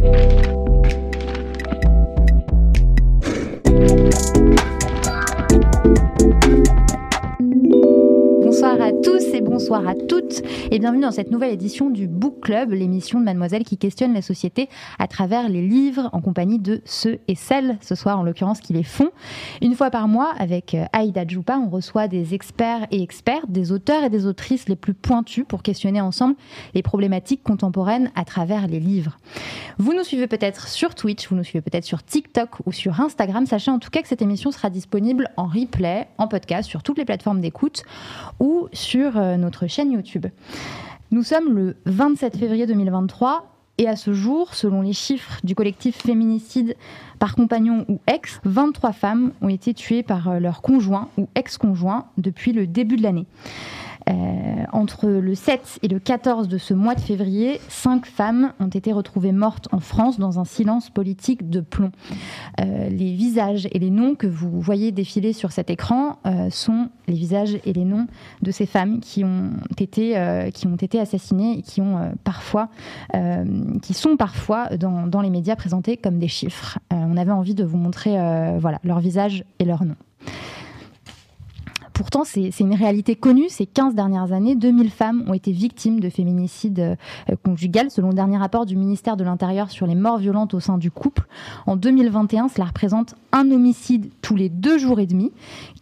Bonsoir bonsoir à toutes et bienvenue dans cette nouvelle édition du Book Club, l'émission de Mademoiselle qui questionne la société à travers les livres en compagnie de ceux et celles, ce soir en l'occurrence, qui les font. Une fois par mois, avec euh, Aïda Djoupa, on reçoit des experts et expertes, des auteurs et des autrices les plus pointus pour questionner ensemble les problématiques contemporaines à travers les livres. Vous nous suivez peut-être sur Twitch, vous nous suivez peut-être sur TikTok ou sur Instagram. Sachez en tout cas que cette émission sera disponible en replay, en podcast, sur toutes les plateformes d'écoute ou sur euh, notre chaîne YouTube. Nous sommes le 27 février 2023 et à ce jour, selon les chiffres du collectif Féminicide par compagnon ou ex, 23 femmes ont été tuées par euh, leur conjoint ou ex-conjoint depuis le début de l'année. Euh, entre le 7 et le 14 de ce mois de février, cinq femmes ont été retrouvées mortes en France dans un silence politique de plomb. Euh, les visages et les noms que vous voyez défiler sur cet écran euh, sont les visages et les noms de ces femmes qui ont été, qui ont été assassinées et qui, ont, parfois, qui sont parfois dans, les médias présentés comme des chiffres. On avait envie de vous montrer voilà, leur visage et leur nom. Pourtant, c'est une réalité connue. Ces 15 dernières années, 2000 femmes ont été victimes de féminicide euh, conjugal, selon le dernier rapport du ministère de l'Intérieur sur les morts violentes au sein du couple. En 2021, cela représente un homicide tous les deux jours et demi.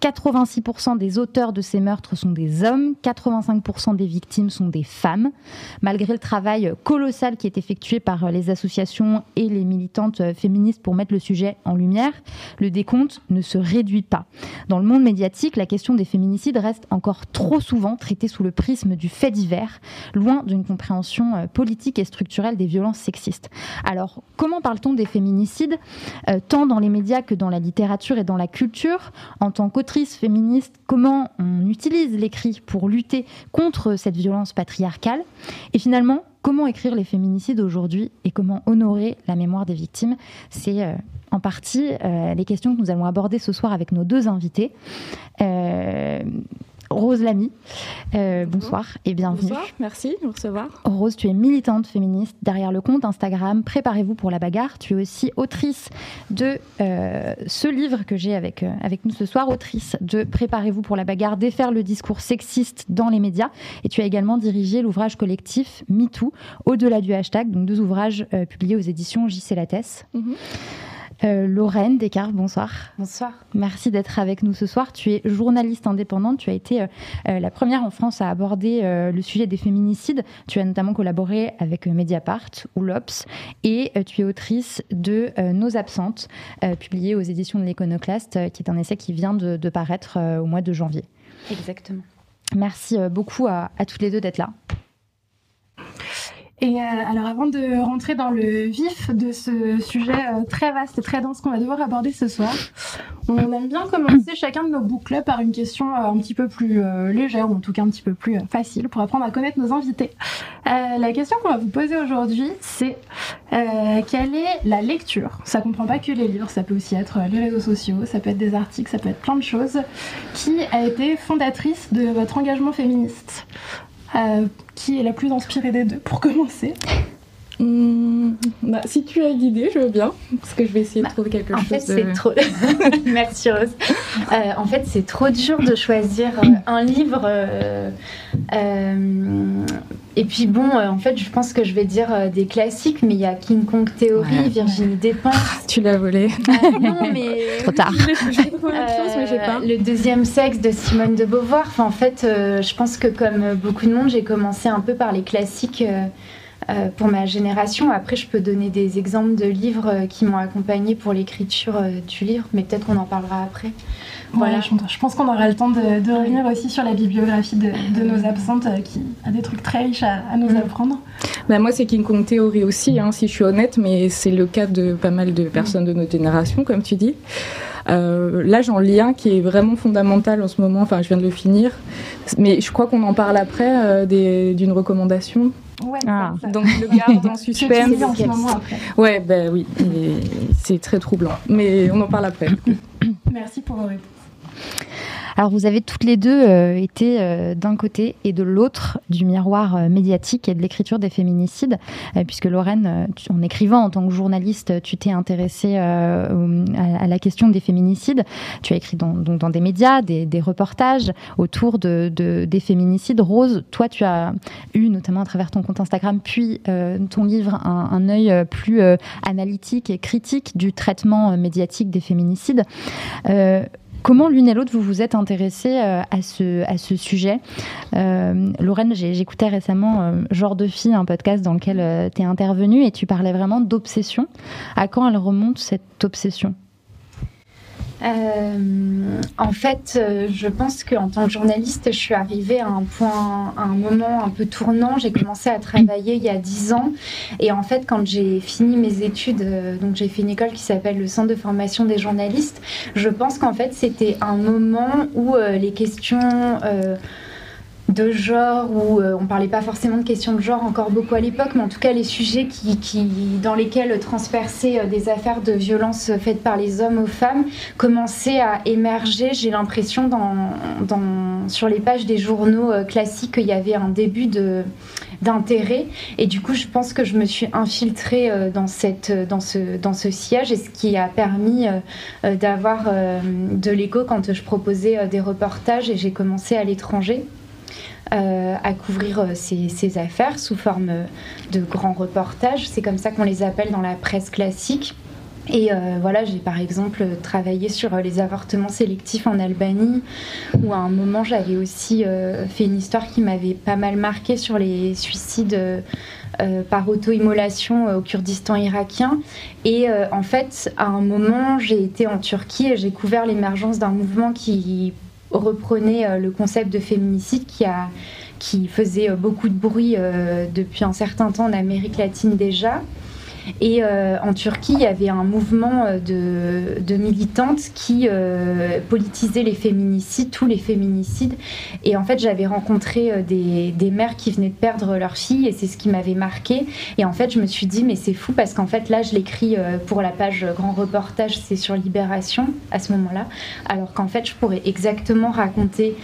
86% des auteurs de ces meurtres sont des hommes, 85% des victimes sont des femmes. Malgré le travail colossal qui est effectué par les associations et les militantes féministes pour mettre le sujet en lumière, le décompte ne se réduit pas. Dans le monde médiatique, la question féminicides reste encore trop souvent traitée sous le prisme du fait divers, loin d'une compréhension euh, politique et structurelle des violences sexistes. Alors, comment parle-t-on des féminicides, euh, tant dans les médias que dans la littérature et dans la culture? En tant qu'autrice féministe, comment on utilise l'écrit pour lutter contre cette violence patriarcale? Et finalement, comment écrire les féminicides aujourd'hui et comment honorer la mémoire des victimes? C'est euh, en partie euh, les questions que nous allons aborder ce soir avec nos deux invités. Euh, Rose Lamy, euh, bonsoir et bienvenue. Bonsoir, merci de me recevoir. Rose, tu es militante féministe derrière le compte Instagram Préparez-vous pour la bagarre. Tu es aussi autrice de euh, ce livre que j'ai avec, euh, avec nous ce soir, autrice de Préparez-vous pour la bagarre, défaire le discours sexiste dans les médias. Et tu as également dirigé l'ouvrage collectif MeToo, au-delà du hashtag, donc deux ouvrages publiés aux éditions JC Lattès. Mhm. Euh, Lorraine Descartes, bonsoir. Bonsoir. Merci d'être avec nous ce soir. Tu es journaliste indépendante. Tu as été euh, euh, la première en France à aborder euh, le sujet des féminicides. Tu as notamment collaboré avec Mediapart ou l'Obs. Et tu es autrice de Nos absentes, euh, publié aux éditions de l'Iconoclaste, qui est un essai qui vient de, de paraître au mois de janvier. Exactement. Merci beaucoup à, à toutes les deux d'être là. Et euh, alors avant de rentrer dans le vif de ce sujet euh, très vaste et très dense qu'on va devoir aborder ce soir, on aime bien commencer chacun de nos book clubs par une question euh, un petit peu plus légère ou en tout cas un petit peu plus facile pour apprendre à connaître nos invités. La question qu'on va vous poser aujourd'hui, c'est quelle est la lecture? Ça comprend pas que les livres, ça peut aussi être les réseaux sociaux, ça peut être des articles, ça peut être plein de choses. Qui a été fondatrice de votre engagement féministe? Qui est la plus inspirée des deux pour commencer Hmm, bah, si tu as une idée, je veux bien, parce que je vais essayer de trouver quelque En chose fait, de... c'est trop. Merci Rose. Euh, en fait, c'est trop dur de choisir euh, un livre. euh, euh, et puis bon, euh, en fait, je pense que je vais dire euh, des classiques, mais il y a King Kong Theory, Ouais. Virginie Despentes. Tu l'as volé. Ah, non, mais Trop tard. je autre chose, mais pas. Le deuxième sexe de Simone de Beauvoir. Enfin, en fait, euh, je pense que comme beaucoup de monde, j'ai commencé un peu par les classiques. Euh, pour ma génération. Après, je peux donner des exemples de livres euh, qui m'ont accompagné pour l'écriture euh, du livre, mais peut-être qu'on en parlera après. Voilà, je, pense qu'on aura le temps de, revenir aussi sur la bibliographie de, nos absentes qui a des trucs très riches à, nous mm. apprendre. Bah moi, c'est King Kong théorie aussi, hein, si je suis honnête, mais c'est le cas de pas mal de personnes de notre génération, comme tu dis. Euh, là, j'en lis un qui est vraiment fondamental en ce moment. Enfin, je viens de le finir, mais je crois qu'on en parle après euh, d'une recommandation. Ouais, ah. donc le garde en suspense. Ouais, ben oui, c'est très troublant, mais on en parle après. Merci pour vos réponses. Alors vous avez toutes les deux euh, été euh, d'un côté et de l'autre du miroir euh, médiatique et de l'écriture des féminicides, puisque Lorraine, en écrivant en tant que journaliste, tu t'es intéressée à, la question des féminicides. Tu as écrit dans, dans des médias, des, reportages autour de, des féminicides. Rose, toi, tu as eu, notamment à travers ton compte Instagram, puis ton livre, un, un œil plus analytique et critique du traitement médiatique des féminicides. Comment l'une et l'autre vous vous êtes intéressées euh, à, ce, à ce sujet? Euh, Lorraine, j'écoutais récemment euh, Genre de fille, un podcast dans lequel tu es intervenue et tu parlais vraiment d'obsession. À quand elle remonte cette obsession? Euh, en fait, euh, je pense qu'en tant que journaliste, je suis arrivée à un point, à un moment un peu tournant. J'ai commencé à travailler il y a dix ans. Et en fait, quand j'ai fini mes études, euh, donc j'ai fait une école qui s'appelle le Centre de formation des journalistes, je pense qu'en fait, c'était un moment où les questions de genre où euh, on parlait pas forcément de questions de genre encore beaucoup à l'époque, mais en tout cas les sujets qui, dans lesquels transpercer euh, des affaires de violence faites par les hommes aux femmes commençaient à émerger. J'ai l'impression sur les pages des journaux euh, classiques qu'il y avait un début d'intérêt et du coup je pense que je me suis infiltrée dans cette dans ce dans ce siège et ce qui a permis d'avoir de l'écho quand je proposais des reportages et j'ai commencé à l'étranger euh, à couvrir euh, ces, affaires sous forme euh, de grands reportages. C'est comme ça qu'on les appelle dans la presse classique. Et voilà, j'ai par exemple travaillé sur les avortements sélectifs en Albanie, où à un moment j'avais aussi fait une histoire qui m'avait pas mal marqué sur les suicides par auto-immolation au Kurdistan irakien. Et en fait, à un moment, j'ai été en Turquie et j'ai couvert l'émergence d'un mouvement qui reprenait euh, le concept de féminicide qui a qui faisait euh, beaucoup de bruit euh, depuis un certain temps en Amérique latine déjà. Et euh, en Turquie, il y avait un mouvement euh, de, militantes qui euh, politisaient les féminicides, tous les féminicides. Et en fait, j'avais rencontré des, mères qui venaient de perdre leur fille et c'est ce qui m'avait marqué. Et en fait, je me suis dit, mais c'est fou parce qu'en fait, là, je l'écris pour la page Grand Reportage, c'est sur Libération à ce moment-là. Alors qu'en fait, je pourrais exactement raconter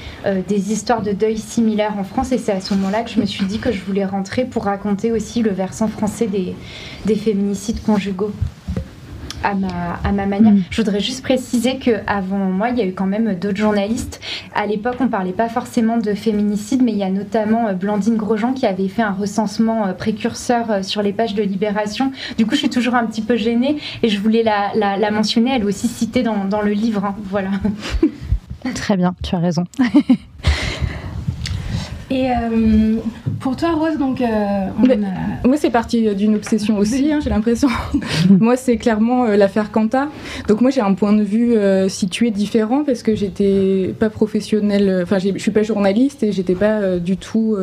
des histoires de deuil similaires en France. Et c'est à ce moment-là que je me suis dit que je voulais rentrer pour raconter aussi le versant français des, des féminicides conjugaux à ma, à ma manière. Mm. Je voudrais juste préciser qu'avant moi, il y a eu quand même d'autres journalistes. À l'époque, on parlait pas forcément de féminicide, mais il y a notamment euh, Blandine Grosjean qui avait fait un recensement euh, précurseur euh, sur les pages de Libération. Du coup, je suis toujours un petit peu gênée et je voulais la, la, mentionner. Elle est aussi citée dans, dans le livre. Hein. Voilà. Très bien, tu as raison. Et euh, pour toi, Rose, donc. Euh, moi, c'est parti d'une obsession aussi, hein, j'ai l'impression. moi, c'est clairement euh, l'affaire Quanta. Donc, moi, j'ai un point de vue situé différent parce que j'étais pas professionnelle. Enfin, je suis pas journaliste et j'étais pas du tout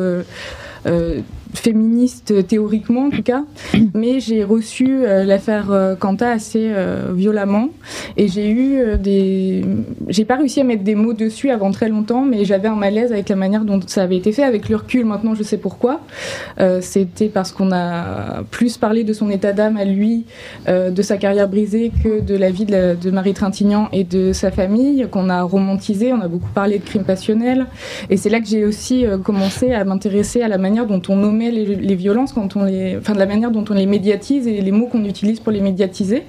féministe théoriquement en tout cas, mais j'ai reçu euh, l'affaire Quanta euh, assez euh, violemment et j'ai eu des, j'ai pas réussi à mettre des mots dessus avant très longtemps, mais j'avais un malaise avec la manière dont ça avait été fait. Avec le recul, maintenant, je sais pourquoi. C'était parce qu'on a plus parlé de son état d'âme à lui, de sa carrière brisée, que de la vie de, de Marie Trintignant et de sa famille, qu'on a romantisé. On a beaucoup parlé de crimes passionnels, et c'est là que j'ai aussi commencé à m'intéresser à la manière dont on nommait les, violences, quand on les, enfin, de la manière dont on les médiatise et les mots qu'on utilise pour les médiatiser.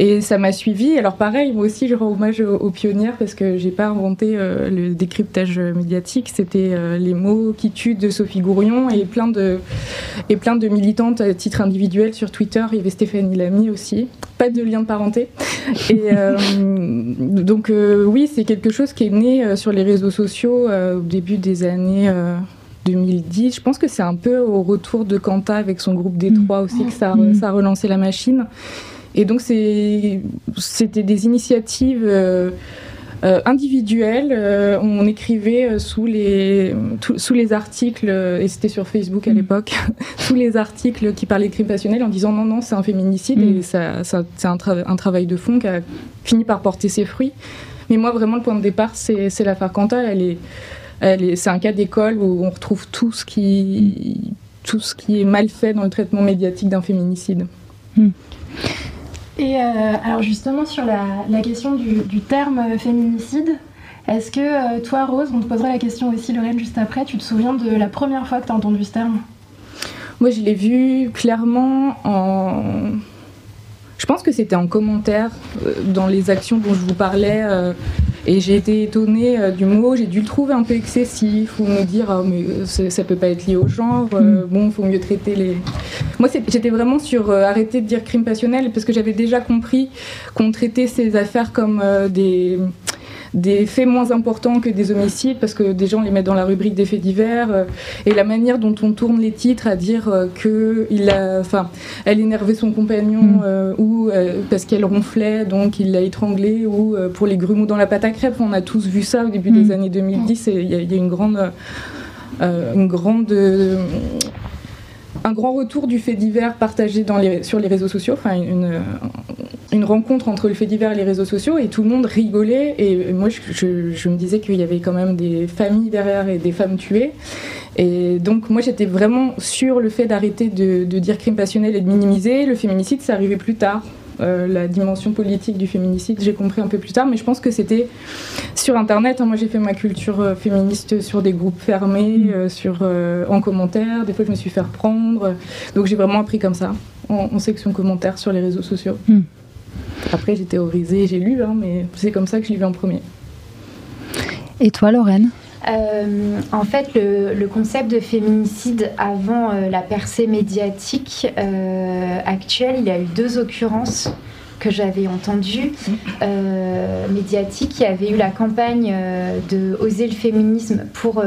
Et ça m'a suivi. Alors pareil, moi aussi, je rends hommage aux, pionnières parce que j'ai pas inventé euh, le décryptage médiatique. C'était euh, les mots qui tuent de Sophie Gourion et plein de et plein de militantes à titre individuel sur Twitter. Il y avait Stéphanie Lamy aussi. Pas de lien de parenté. Et euh, donc oui, c'est quelque chose qui est né sur les réseaux sociaux au début des années 2010. Je pense que c'est un peu au retour de Quanta avec son groupe D3 aussi que ça, mm. ça a relancé la machine. Et donc c'était des initiatives euh, euh, individuelles. Euh, on écrivait sous les, sous les articles, et c'était sur Facebook à mm. l'époque, sous les articles qui parlaient de crime passionnel en disant non, non, c'est un féminicide mm. et ça, c'est un, un, travail de fond qui a fini par porter ses fruits. Mais moi, vraiment, le point de départ, c'est l'affaire est, elle est, c'est un cas d'école où on retrouve tout ce, qui, tout ce qui est mal fait dans le traitement médiatique d'un féminicide. Mm. Et euh, alors justement sur la, question du, terme féminicide, est-ce que euh, toi Rose, on te posera la question aussi Lorraine juste après, tu te souviens de la première fois que tu as entendu ce terme? Moi je l'ai vu clairement en je pense que c'était en commentaire euh, dans les actions dont je vous parlais. Euh, et j'ai été étonnée euh, du mot. J'ai dû le trouver un peu excessif ou me dire oh, mais ça peut pas être lié au genre. Mm. bon, il faut mieux traiter les. Moi, j'étais vraiment sur arrêter de dire crime passionnel parce que j'avais déjà compris qu'on traitait ces affaires comme des des faits moins importants que des homicides, parce que des gens les mettent dans la rubrique des faits divers, euh, et la manière dont on tourne les titres à dire euh, que il a, enfin, elle énervait son compagnon, mm. euh, ou parce qu'elle ronflait, donc il l'a étranglée, ou pour les grumeaux dans la pâte à crêpes, on a tous vu ça au début des mm. années 2010, et il y, a une grande, une grande un grand retour du fait divers partagé dans les, sur les réseaux sociaux, enfin une, une, rencontre entre le fait divers et les réseaux sociaux, et tout le monde rigolait. Et moi, je, je, me disais qu'il y avait quand même des familles derrière et des femmes tuées. Et donc, moi, j'étais vraiment sur le fait d'arrêter de, de, dire crime passionnel et de minimiser. Le féminicide, ça arrivait plus tard. Euh, la dimension politique du féminicide, j'ai compris un peu plus tard, mais je pense que c'était sur Internet. Hein. moi, j'ai fait ma culture euh, féministe sur des groupes fermés, mm. euh, sur, en commentaire. Des fois, je me suis fait reprendre. Donc, j'ai vraiment appris comme ça, en, section commentaires sur les réseaux sociaux. Mm. Après, j'ai théorisé, j'ai lu, hein, mais c'est comme ça que je l'ai vu en premier. Et toi, Lorraine? Euh, en fait, le, concept de féminicide avant euh, la percée médiatique euh, actuelle, il y a eu deux occurrences que j'avais entendues médiatiques. Il y avait eu la campagne de Oser le féminisme pour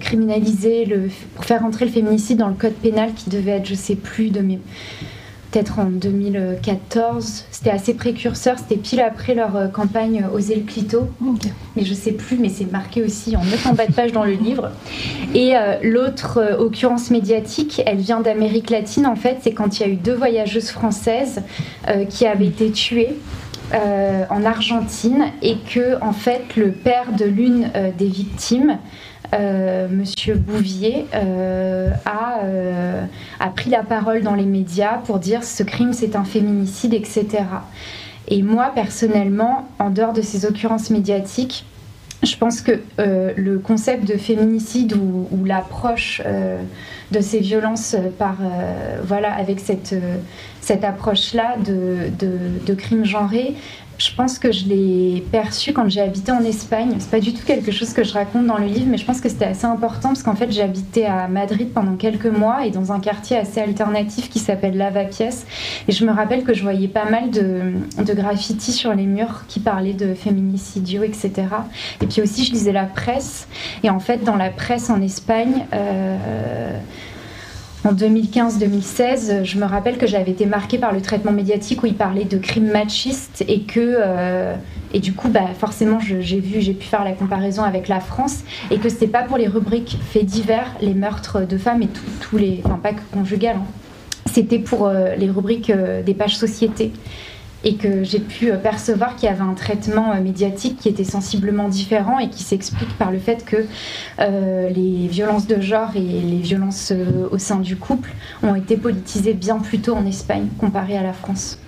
criminaliser, le, pour faire entrer le féminicide dans le code pénal qui devait être, je sais plus, de mes peut-être en 2014. C'était assez précurseur, c'était pile après leur euh, campagne euh, Oser le clito. Mais je sais plus, mais c'est marqué aussi en 9 en bas de page dans le livre. Et euh, l'autre occurrence médiatique, elle vient d'Amérique latine en fait, c'est quand il y a eu deux voyageuses françaises qui avaient été tuées. en Argentine et que en fait le père de l'une des victimes euh, Monsieur Bouvier euh, a, euh, a, pris la parole dans les médias pour dire ce crime c'est un féminicide, etc. Et moi personnellement, en dehors de ces occurrences médiatiques, je pense que le concept de féminicide ou, l'approche de ces violences par voilà avec cette cette approche là de, de, de crime genré je pense que je l'ai perçu quand j'ai habité en Espagne. C'est pas du tout quelque chose que je raconte dans le livre, mais je pense que c'était assez important parce qu'en fait, habité à Madrid pendant quelques mois et dans un quartier assez alternatif qui s'appelle Lavapiés. Et je me rappelle que je voyais pas mal de, de graffitis sur les murs qui parlaient de féminicidio, etc. Et puis aussi, je lisais la presse. Et en fait, dans la presse en Espagne, euh, en 2015-2016, je me rappelle que j'avais été marquée par le traitement médiatique où il parlait de crimes machistes et que euh, et du coup, bah, forcément, j'ai pu faire la comparaison avec la France et que c'était pas pour les rubriques faits divers, les meurtres de femmes et tous les, enfin pas que conjugal, hein. c'était pour euh, les rubriques euh, des pages société et que j'ai pu euh, percevoir qu'il y avait un traitement euh, médiatique qui était sensiblement différent et qui s'explique par le fait que euh, les violences de genre et les violences au sein du couple ont été politisées bien plus tôt en Espagne comparé à la France.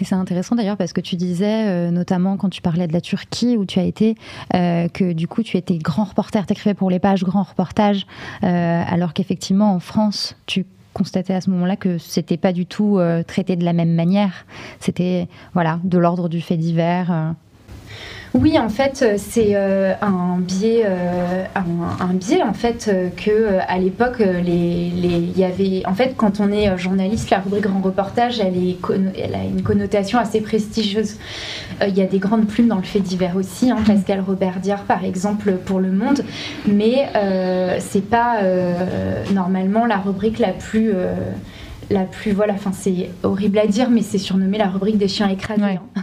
Et c'est intéressant d'ailleurs parce que tu disais, notamment quand tu parlais de la Turquie où tu as été, que du coup tu étais grand reporter, tu écrivais pour les pages grand reportage, alors qu'effectivement en France tu constaté à ce moment-là que c'était pas du tout euh, traité de la même manière. C'était voilà de l'ordre du fait divers. Oui, en fait, euh, c'est euh, un biais, euh, un, biais en fait que à l'époque, les, il y avait, en fait, quand on est journaliste, la rubrique grand reportage, elle, est, elle a une connotation assez prestigieuse. Il y a des grandes plumes dans le fait divers aussi, hein, Pascal Robert Diard par exemple pour Le Monde, mais c'est pas normalement la rubrique la plus la plus voilà enfin c'est horrible à dire mais c'est surnommé la rubrique des chiens écrasés hein.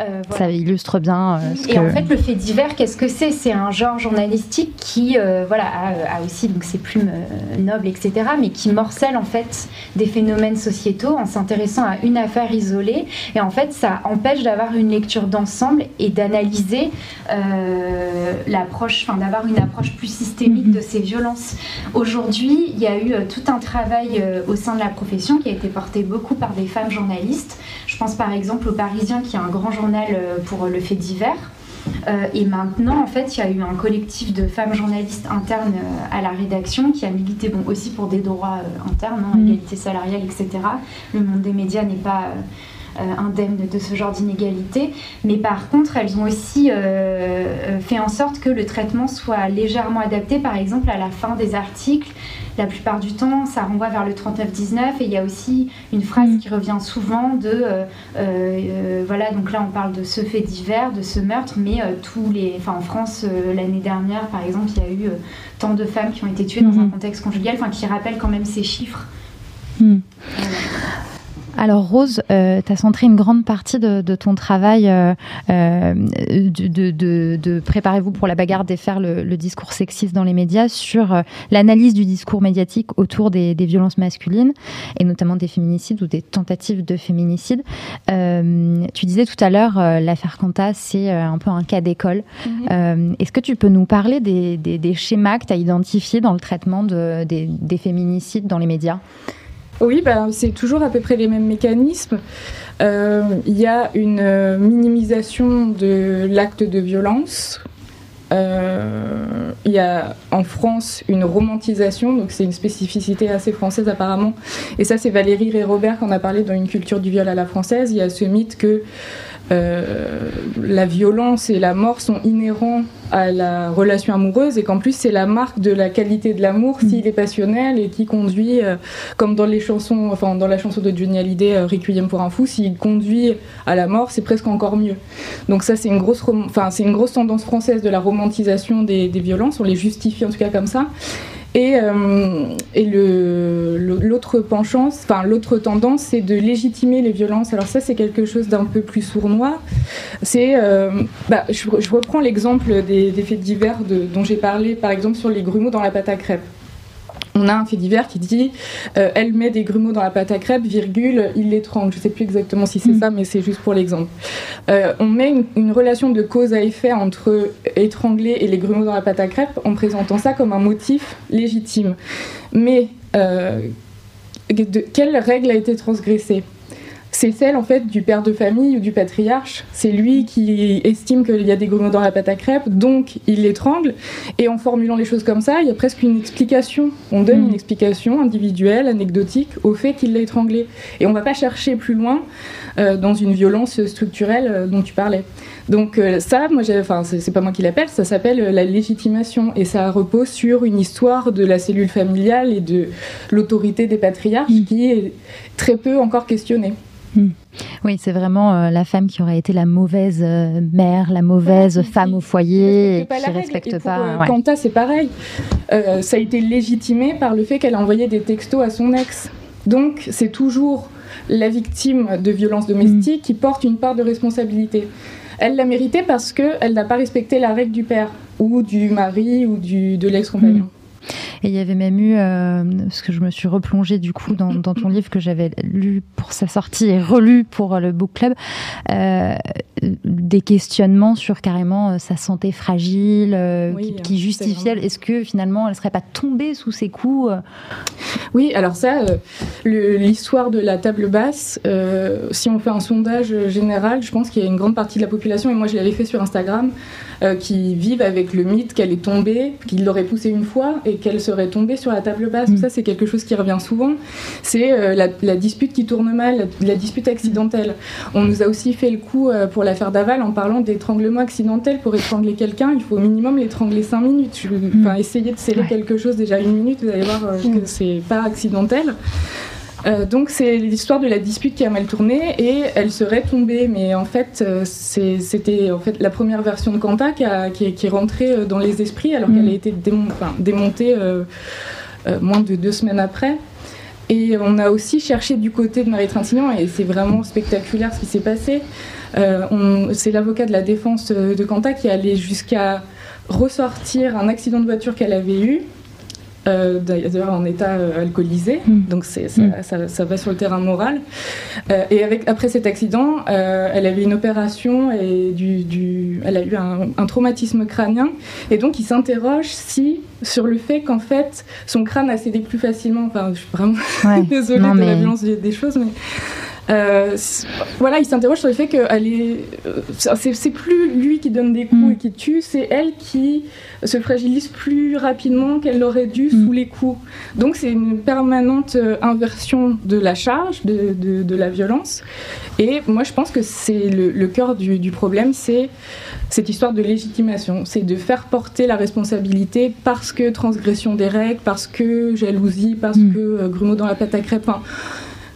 Euh, ça illustre bien. Euh, et en fait, le fait divers, qu'est-ce que c'est? C'est un genre journalistique qui, euh, voilà, a, aussi donc ses plumes nobles, etc., mais qui morcelle en fait des phénomènes sociétaux en s'intéressant à une affaire isolée. Et en fait, ça empêche d'avoir une lecture d'ensemble et d'analyser l'approche, enfin d'avoir une approche plus systémique mhm. de ces violences. Aujourd'hui, il y a eu tout un travail au sein de la profession qui a été porté beaucoup par des femmes journalistes. Je pense par exemple au Parisien qui a un grand journal euh, pour le fait divers. Euh, et maintenant, en fait, il y a eu un collectif de femmes journalistes internes euh, à la rédaction qui a milité bon, aussi pour des droits internes, hein, mm. égalité salariale, etc. Le monde des médias n'est pas indemne de ce genre d'inégalité. Mais par contre, elles ont aussi fait en sorte que le traitement soit légèrement adapté, par exemple, à la fin des articles la plupart du temps, ça renvoie vers le 39-19 et il y a aussi une phrase mm. qui revient souvent de euh, euh, euh, voilà, donc là on parle de ce fait divers, de ce meurtre, mais tous les. Enfin, en France, l'année dernière, par exemple, il y a eu tant de femmes qui ont été tuées dans un mm-hmm. contexte conjugal, enfin, qui rappellent quand même ces chiffres. Mm. Alors Rose, euh, tu as centré une grande partie de, ton travail euh, euh, de, Préparez-vous pour la bagarre, défaire le, le discours sexiste dans les médias sur l'analyse du discours médiatique autour des, violences masculines et notamment des féminicides ou des tentatives de féminicide. tu disais tout à l'heure, l'affaire Quanta, c'est un peu un cas d'école. Mhm. Est-ce que tu peux nous parler des, schémas que tu as identifiés dans le traitement des féminicides dans les médias? Oui, bah, c'est toujours à peu près les mêmes mécanismes. Euh, il y a une euh, minimisation de l'acte de violence. Euh, il y a en France une romantisation, donc c'est une spécificité assez française apparemment. Et ça, c'est Valérie et Robert qui en a parlé dans une culture du viol à la française. Il y a ce mythe que euh, la violence et la mort sont inhérents à la relation amoureuse et qu'en plus c'est la marque de la qualité de l'amour mm. s'il est passionnel et qui conduit, euh, comme dans les chansons, enfin dans la chanson de Johnny Hallyday, euh, Requiem pour un fou, s'il conduit à la mort, c'est presque encore mieux. Donc ça c'est une grosse, enfin c'est une grosse tendance française de la romantisation des, des violences, on les justifie en tout cas comme ça. Et, euh, l'autre penchant, enfin l'autre tendance, c'est de légitimer les violences. Alors ça, c'est quelque chose d'un peu plus sournois. C'est, euh, bah, je, reprends l'exemple des, faits divers dont j'ai parlé, par exemple sur les grumeaux dans la pâte à crêpes on a un fait divers qui dit euh, elle met des grumeaux dans la pâte à crêpes, virgule, il l'étrangle. Je ne sais plus exactement si c'est mm. ça, mais c'est juste pour l'exemple. Euh, on met une, relation de cause à effet entre étrangler et les grumeaux dans la pâte à crêpes en présentant ça comme un motif légitime. Mais euh, de, quelle règle a été transgressée? C'est celle en fait du père de famille ou du patriarche. C'est lui qui estime qu'il y a des grumeaux dans la pâte à crêpes, donc il l'étrangle. Et en formulant les choses comme ça, il y a presque une explication. On donne une mm. explication individuelle, anecdotique, au fait qu'il l'a étranglé. Et on ne va pas chercher plus loin euh, dans une violence structurelle euh, dont tu parlais. Donc euh, ça, moi, enfin, c'est pas moi qui l'appelle, ça s'appelle la légitimation et ça repose sur une histoire de la cellule familiale et de l'autorité des patriarches mm. qui est très peu encore questionnée. Hmm. Oui, c'est vraiment euh, la femme qui aurait été la mauvaise euh, mère, la mauvaise femme au foyer, qui ne respecte pas. Quanta, c'est pareil. Euh, ça a été légitimé par le fait qu'elle a envoyé des textos à son ex. Donc, c'est toujours la victime de violences domestiques qui porte une part de responsabilité. Elle l'a mérité parce qu'elle n'a pas respecté la règle du père, ou du mari, ou du, de l'ex-compagnon. Hmm. Et il y avait même eu, euh, parce que je me suis replongée du coup dans, ton livre que j'avais lu pour sa sortie et relu pour le book club, euh, des questionnements sur carrément euh, sa santé fragile, qui, justifiait. Est-ce que finalement elle serait pas tombée sous ses coups Oui, alors ça, l'histoire de la table basse, si on fait un sondage général, je pense qu'il y a une grande partie de la population, et moi je l'avais fait sur Instagram, qui vivent avec le mythe qu'elle est tombée, qu'il l'aurait poussée une fois et qu'elle serait tombée sur la table basse. Mm. Ça, c'est quelque chose qui revient souvent. C'est la, dispute qui tourne mal, la, dispute accidentelle. On nous a aussi fait le coup pour la l'affaire Daval en parlant d'étranglement accidentel. Pour étrangler quelqu'un, il faut au minimum l'étrangler 5 minutes. Mm. Enfin, essayer de sceller quelque chose déjà une minute, vous allez voir euh, que c'est pas accidentel. Euh, donc c'est l'histoire de la dispute qui a mal tourné et elle serait tombée, mais en fait euh, c'était en fait la première version de Kanta qui, a- qui est, qui est rentrée euh, dans les esprits alors Mm. qu'elle a été démon- enfin, démontée euh, euh, moins de deux semaines après. Et on a aussi cherché du côté de Marie Trintignant et c'est vraiment spectaculaire ce qui s'est passé. C'est l'avocat de la défense de Kanta qui est allé jusqu'à ressortir un accident de voiture qu'elle avait eu. Euh, d'ailleurs en état euh, alcoolisé, Mm. donc c'est, ça, Mm. ça- ça va sur le terrain moral. Euh, et avec, après cet accident, euh, elle avait une opération et du, du- elle a eu un, un traumatisme crânien. Et donc il s'interroge si, sur le fait qu'en fait son crâne a cédé plus facilement. Enfin, je suis vraiment Ouais. désolée Non, de la violence des, des choses, mais. Euh, voilà, il s'interroge sur le fait que euh, c'est, c'est plus lui qui donne des coups Mm. et qui tue, c'est elle qui se fragilise plus rapidement qu'elle l'aurait dû Mm. sous les coups. Donc c'est une permanente euh, inversion de la charge, de, de- de la violence. Et moi je pense que c'est le, le cœur du, du problème, c'est cette histoire de légitimation. C'est de faire porter la responsabilité parce que transgression des règles, parce que jalousie, parce Mm. que grumeau dans la pâte à crêpes. Enfin,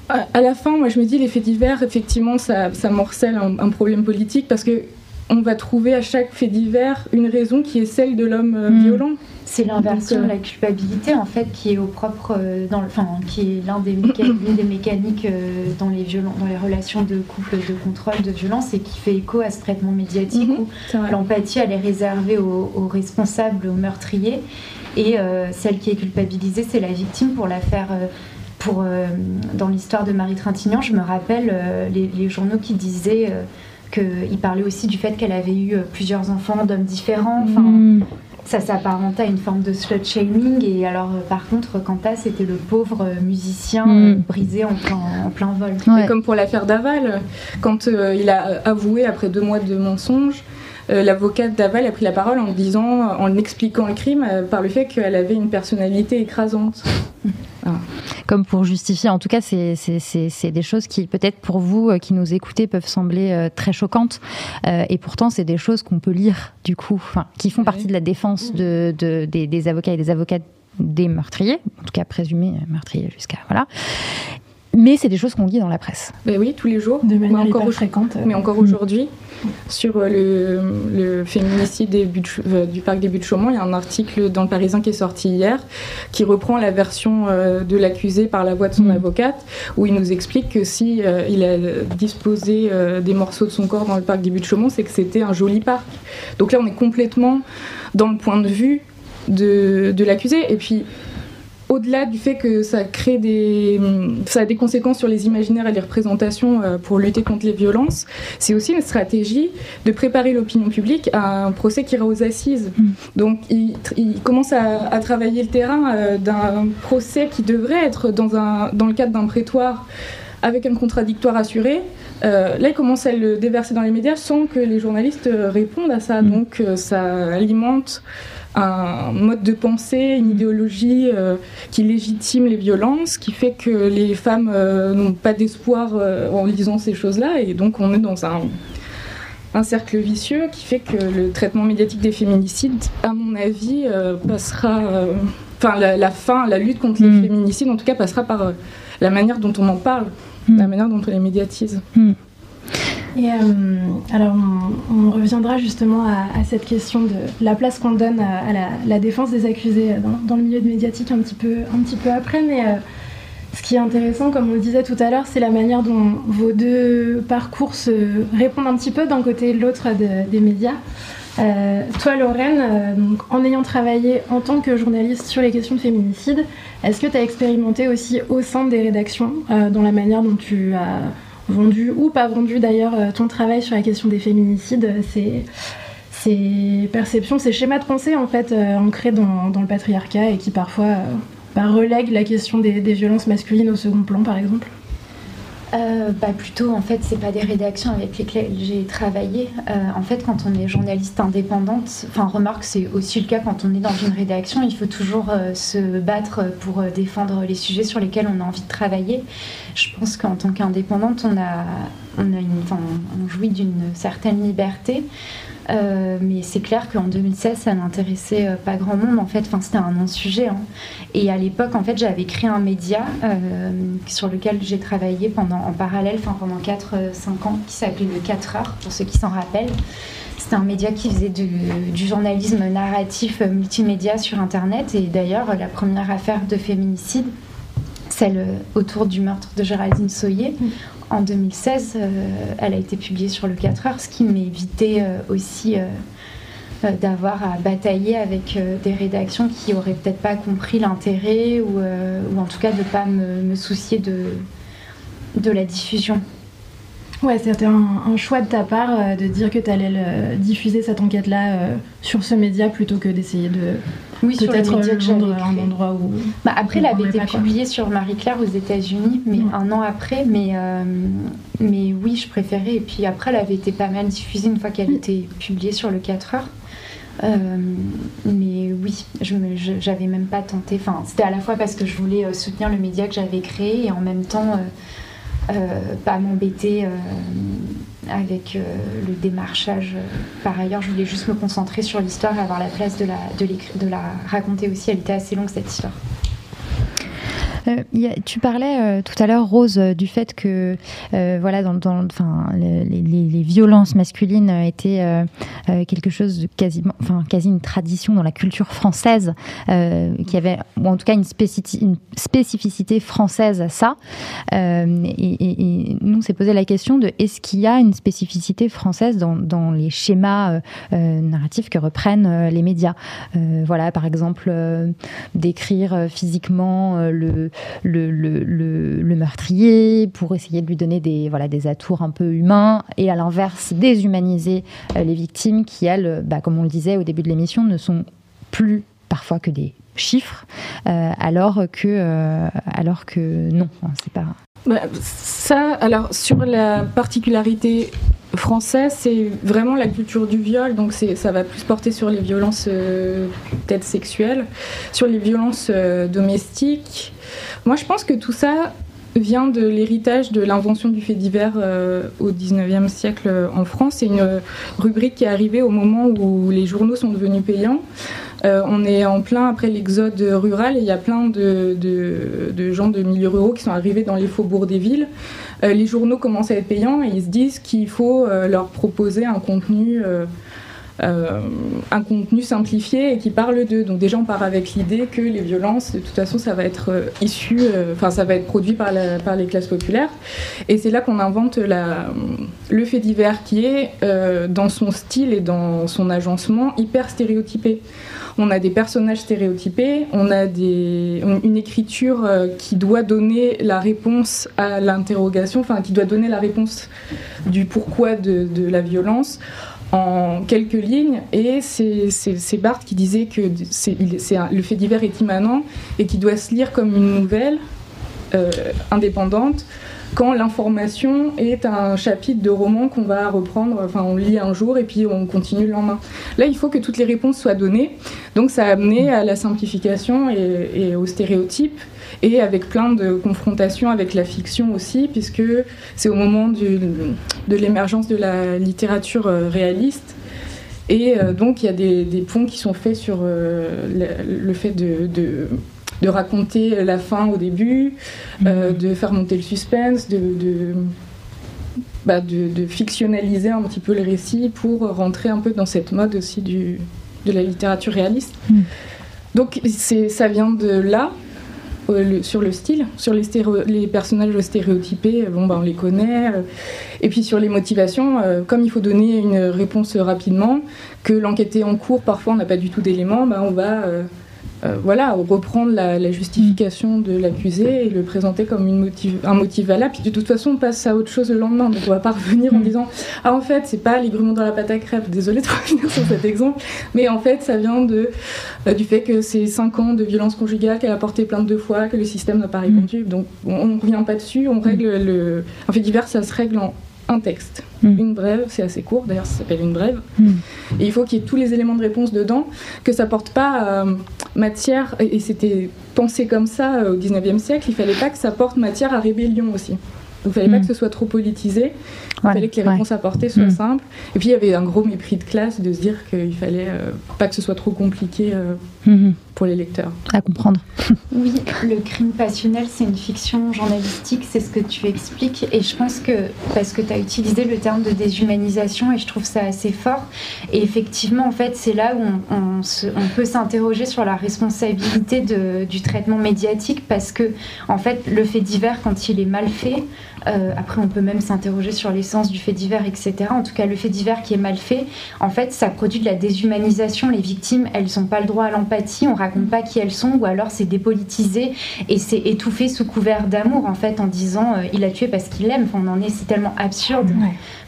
à à la fin, moi je me dis les faits divers, effectivement, ça, ça morcelle un, un problème politique parce que on va trouver à chaque fait divers une raison qui est celle de l'homme euh, Mm. violent. C'est l'inversion euh, de la culpabilité en fait qui est au propre euh, dans le, enfin qui est l'un des méca- l'une des mécaniques euh, dans les violents, dans les relations de couple de contrôle de violence et qui fait écho à ce traitement médiatique Mhm. où l'empathie elle est réservée aux, aux responsables, aux meurtriers et euh, celle qui est culpabilisée c'est la victime pour la faire euh, pour euh, dans l'histoire de Marie Trintignant je me rappelle euh, les, les journaux qui disaient euh, qu'il parlait aussi du fait qu'elle avait eu euh, plusieurs enfants d'hommes différents. Enfin, Mm. ça s'apparentait à une forme de slut shaming et alors euh, par contre Quanta c'était le pauvre musicien Mm. brisé en plein, en plein vol. Ouais. Comme pour l'affaire Daval, quand euh, il a avoué après deux mois de mensonges, l'avocate Daval a pris la parole en disant, en expliquant le crime euh, par le fait qu'elle avait une personnalité écrasante. comme pour justifier. En tout cas, c'est des choses qui, peut-être pour vous euh, qui nous écoutez, peuvent sembler euh, très choquantes. Euh, et pourtant, c'est des choses qu'on peut lire, du coup, qui font partie de la défense de, de- des, des avocats et des avocates des meurtriers, en tout cas présumés meurtriers jusqu'à. Voilà. Mais c'est des choses qu'on lit dans la presse. Ben oui, tous les jours. De mais manière encore, hyper au- fréquente. mais encore aujourd'hui, sur euh, le, le féminicide des buts euh, du parc des Buttes de Chaumont, il y a un article dans le Parisien qui est sorti hier qui reprend la version euh, de l'accusé par la voix de son Mm. avocate, où il nous explique que si euh, il a disposé euh, des morceaux de son corps dans le parc des Buttes de Chaumont, c'est que c'était un joli parc. Donc là, on est complètement dans le point de vue de, de l'accusé. Et puis, au-delà du fait que ça crée des, ça a des conséquences sur les imaginaires et les représentations euh, pour lutter contre les violences, c'est aussi une stratégie de préparer l'opinion publique à un procès qui ira aux assises. Mm. Donc il, il commence à, à travailler le terrain euh, d'un procès qui devrait être dans, un, dans le cadre d'un prétoire avec un contradictoire assuré. Euh, là, il commence à le déverser dans les médias sans que les journalistes répondent à ça. Mm. Donc ça alimente un mode de pensée, une idéologie euh, qui légitime les violences, qui fait que les femmes euh, n'ont pas d'espoir euh, en lisant ces choses-là, et donc on est dans un, un cercle vicieux qui fait que le traitement médiatique des féminicides, à mon avis, passera, enfin la, la fin, la lutte contre les féminicides, en tout cas, passera par la manière dont on en parle, la manière dont on les médiatise. Et euh, alors, on, reviendra justement à, cette question de la place qu'on donne à, la, défense des accusés dans, le milieu médiatique un petit peu, après. Mais euh, ce qui est intéressant, comme on le disait tout à l'heure, c'est la manière dont vos deux parcours se répondent un petit peu d'un côté et de l'autre de- des médias. Euh, toi, Lorraine, en ayant travaillé en tant que journaliste sur les questions de féminicide, est-ce que tu as expérimenté aussi au sein des rédactions, dans la manière dont tu as vendu ou pas vendu d'ailleurs euh, ton travail sur la question des féminicides, euh, ces, perceptions, ces schémas de pensée en fait euh, ancrés dans, le patriarcat et qui parfois bah, relèguent la question des violences masculines au second plan par exemple euh, bah plutôt en fait c'est pas des rédactions avec lesquelles j'ai travaillé. Euh, en fait quand on est journaliste indépendante enfin remarque c'est aussi le cas quand on est dans une rédaction. Il faut toujours euh, se battre pour défendre les sujets sur lesquels on a envie de travailler. Je pense qu'en tant qu'indépendante on a on on jouit d'une certaine liberté euh, mais c'est clair qu'en 2016, ça n'intéressait euh, pas grand monde. En fait, c'était un non-sujet. Hein. Et à l'époque, en fait, j'avais créé un média euh, sur lequel j'ai travaillé pendant, en parallèle, enfin, pendant 4-5 ans, qui s'appelait le 4 heures, pour ceux qui s'en rappellent. C'était un média qui faisait du, journalisme narratif multimédia sur Internet. Et d'ailleurs, la première affaire de féminicide, celle autour du meurtre de Géraldine Soyer, mm en 2016, euh, elle a été publiée sur le 4 heures, ce qui m'évitait euh, aussi euh, d'avoir à batailler avec des rédactions qui auraient peut-être pas compris l'intérêt ou, en tout cas de ne pas me, soucier de la diffusion. Ouais, c'était un, choix de ta part euh, de dire que tu allais diffuser cette enquête-là euh, sur ce média plutôt que d'essayer de oui, peut-être vendre un endroit où. Bah, après, elle avait été publiée sur Marie-Claire aux États-Unis, mais mm. un an après. Mais, euh, mais oui, je préférais. Et puis après, elle avait été pas mal diffusée une fois qu'elle mm. était publiée sur le 4 heures. mais oui, je j'avais même pas tenté. Enfin, c'était à la fois parce que je voulais soutenir le média que j'avais créé et en même temps euh, pas m'embêter euh, avec euh, le démarchage. Par ailleurs, je voulais juste me concentrer sur l'histoire et avoir la place de la, de la raconter aussi. Elle était assez longue cette histoire. Euh, tu parlais euh, tout à l'heure, Rose, euh, du fait que voilà, dans, enfin, les, violences masculines étaient quelque chose de quasiment, enfin, quasi une tradition dans la culture française, qui avait, ou en tout cas une, spécificité française à ça. Et, nous, on s'est posé la question de est-ce qu'il y a une spécificité française dans, dans les schémas narratifs que reprennent les médias? Voilà, par exemple, décrire physiquement le, le, meurtrier, pour essayer de lui donner des, voilà, des atours un peu humains, et à l'inverse, déshumaniser euh, les victimes qui, elles, bah, comme on le disait au début de l'émission, ne sont plus parfois que des chiffres, euh, alors, que, euh, alors que non, hein, c'est pas. Bah, ça, alors sur la particularité française, c'est vraiment la culture du viol, donc ça va plus porter sur les violences peut-être sexuelles, sur les violences domestiques, moi, je pense que tout ça vient de l'héritage de l'invention du fait divers euh, au 19e siècle euh, en France. C'est une rubrique qui est arrivée au moment où les journaux sont devenus payants. Euh, on est en plein après l'exode rural et il y a plein de, de, gens de milieux ruraux qui sont arrivés dans les faubourgs des villes. les journaux commencent à être payants et ils se disent qu'il faut leur proposer un contenu euh, un contenu simplifié et qui parle d'eux. Donc déjà on part avec l'idée que les violences, de toute façon, ça va être euh, issu, euh, enfin ça va être produit par, les classes populaires. Et c'est là qu'on invente la, le fait divers qui est dans son style et dans son agencement hyper stéréotypé. On a des personnages stéréotypés, on a une écriture qui doit donner la réponse à l'interrogation, enfin qui doit donner la réponse du pourquoi de la violence en quelques lignes. Et c'est Barthes qui disait que le fait divers est immanent et qui doit se lire comme une nouvelle euh, indépendante quand l'information est un chapitre de roman qu'on va reprendre, enfin on lit un jour et puis on continue le lendemain. Là, il faut que toutes les réponses soient données, donc ça a amené à la simplification et, aux stéréotypes et avec plein de confrontations avec la fiction aussi, puisque c'est au moment de l'émergence de la littérature euh, réaliste. Et euh, donc il y a des, ponts qui sont faits sur euh, le, fait de, raconter la fin au début, mhm. de faire monter le suspense, de, bah, de, fictionnaliser un petit peu le récit pour rentrer un peu dans cette mode aussi du, de la littérature réaliste. Mhm. Donc ça vient de là, euh, sur le style, sur les, les personnages stéréotypés, bon, ben, on les connaît. Euh, et puis sur les motivations, euh, comme il faut donner une réponse rapidement, que l'enquête est en cours, parfois on n'a pas du tout d'éléments, ben, on va euh, voilà, reprendre la, justification de l'accusé et le présenter comme une motive, un motif valable. Puis de toute façon, on passe à autre chose le lendemain. Donc on va pas revenir en mm. disant Ah, en fait, c'est pas les dans la pâte à crêpes. Désolée de revenir sur cet exemple. Mais en fait, ça vient de, euh, du fait que c'est 5 ans de violence conjugale, qu'elle a porté plainte deux fois, que le système n'a pas mm. répondu. Donc on ne revient pas dessus. On règle le. En fait divers, ça se règle en un texte, hmm. une brève, c'est assez court, d'ailleurs ça s'appelle une brève. Hmm. Et il faut qu'il y ait tous les éléments de réponse dedans, que ça porte pas euh, matière, et, c'était pensé comme ça euh, au 19e siècle, il fallait pas que ça porte matière à rébellion aussi. Il fallait pas hmm. que ce soit trop politisé, il fallait que les réponses apportées soient simples. Et puis il y avait un gros mépris de classe de se dire qu'il fallait euh, pas que ce soit trop compliqué pour les lecteurs. À comprendre. Oui, le crime passionnel, c'est une fiction journalistique, c'est ce que tu expliques. Et je pense que, parce que tu as utilisé le terme de déshumanisation, et je trouve ça assez fort. Et effectivement, en fait, c'est là où on, on, peut s'interroger sur la responsabilité de, du traitement médiatique, parce que, en fait, le fait divers, quand il est mal fait, euh, après, on peut même s'interroger sur l'essence du fait divers, etc. En tout cas, le fait divers qui est mal fait, en fait, ça produit de la déshumanisation. Les victimes, elles n'ont pas le droit à l'empathie, on raconte pas qui elles sont, ou alors c'est dépolitisé et c'est étouffé sous couvert d'amour, en fait, en disant euh, il a tué parce qu'il l'aime. on en est, c'est tellement absurde.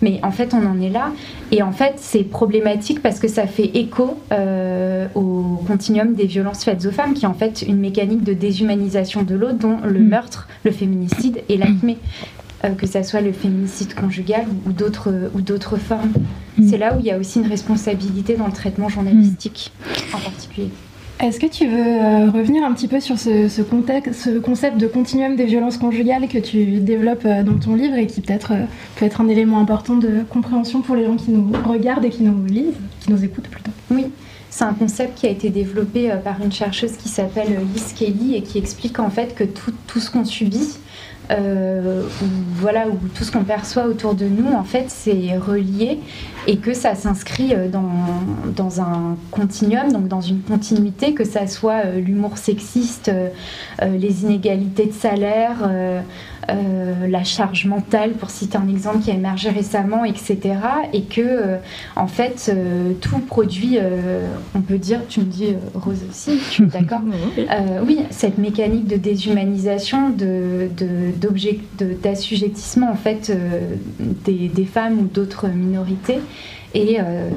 Mais en fait, on en est là. Et en fait, c'est problématique parce que ça fait écho euh, au continuum des violences faites aux femmes, qui est en fait une mécanique de déshumanisation de l'autre, dont le mm. meurtre, le féminicide et l'acmé. Euh, que ça soit le féminicide conjugal ou d'autres ou d'autres formes. Mm. C'est là où il y a aussi une responsabilité dans le traitement journalistique en particulier. Est-ce que tu veux euh, revenir un petit peu sur ce, contexte, ce concept de continuum des violences conjugales que tu développes euh, dans ton livre et qui peut-être peut être un élément important de compréhension pour les gens qui nous regardent et qui nous lisent, qui nous écoutent plutôt? Oui. C'est un concept qui a été développé par une chercheuse qui s'appelle Liz Kelly et qui explique en fait que tout ce qu'on subit, euh, où, voilà, où tout ce qu'on perçoit autour de nous, en fait, c'est relié et que ça s'inscrit euh, dans, dans, un continuum, donc dans une continuité, que ça soit euh, l'humour sexiste, les inégalités de salaire, euh, la charge mentale, pour citer un exemple qui a émergé récemment, etc. Et que, euh, en fait, euh, tout produit, on peut dire, tu me dis, Rose aussi, d'accord Oui, cette mécanique de déshumanisation, d'assujettissement, de, en fait, des, des femmes ou d'autres minorités. Et, euh,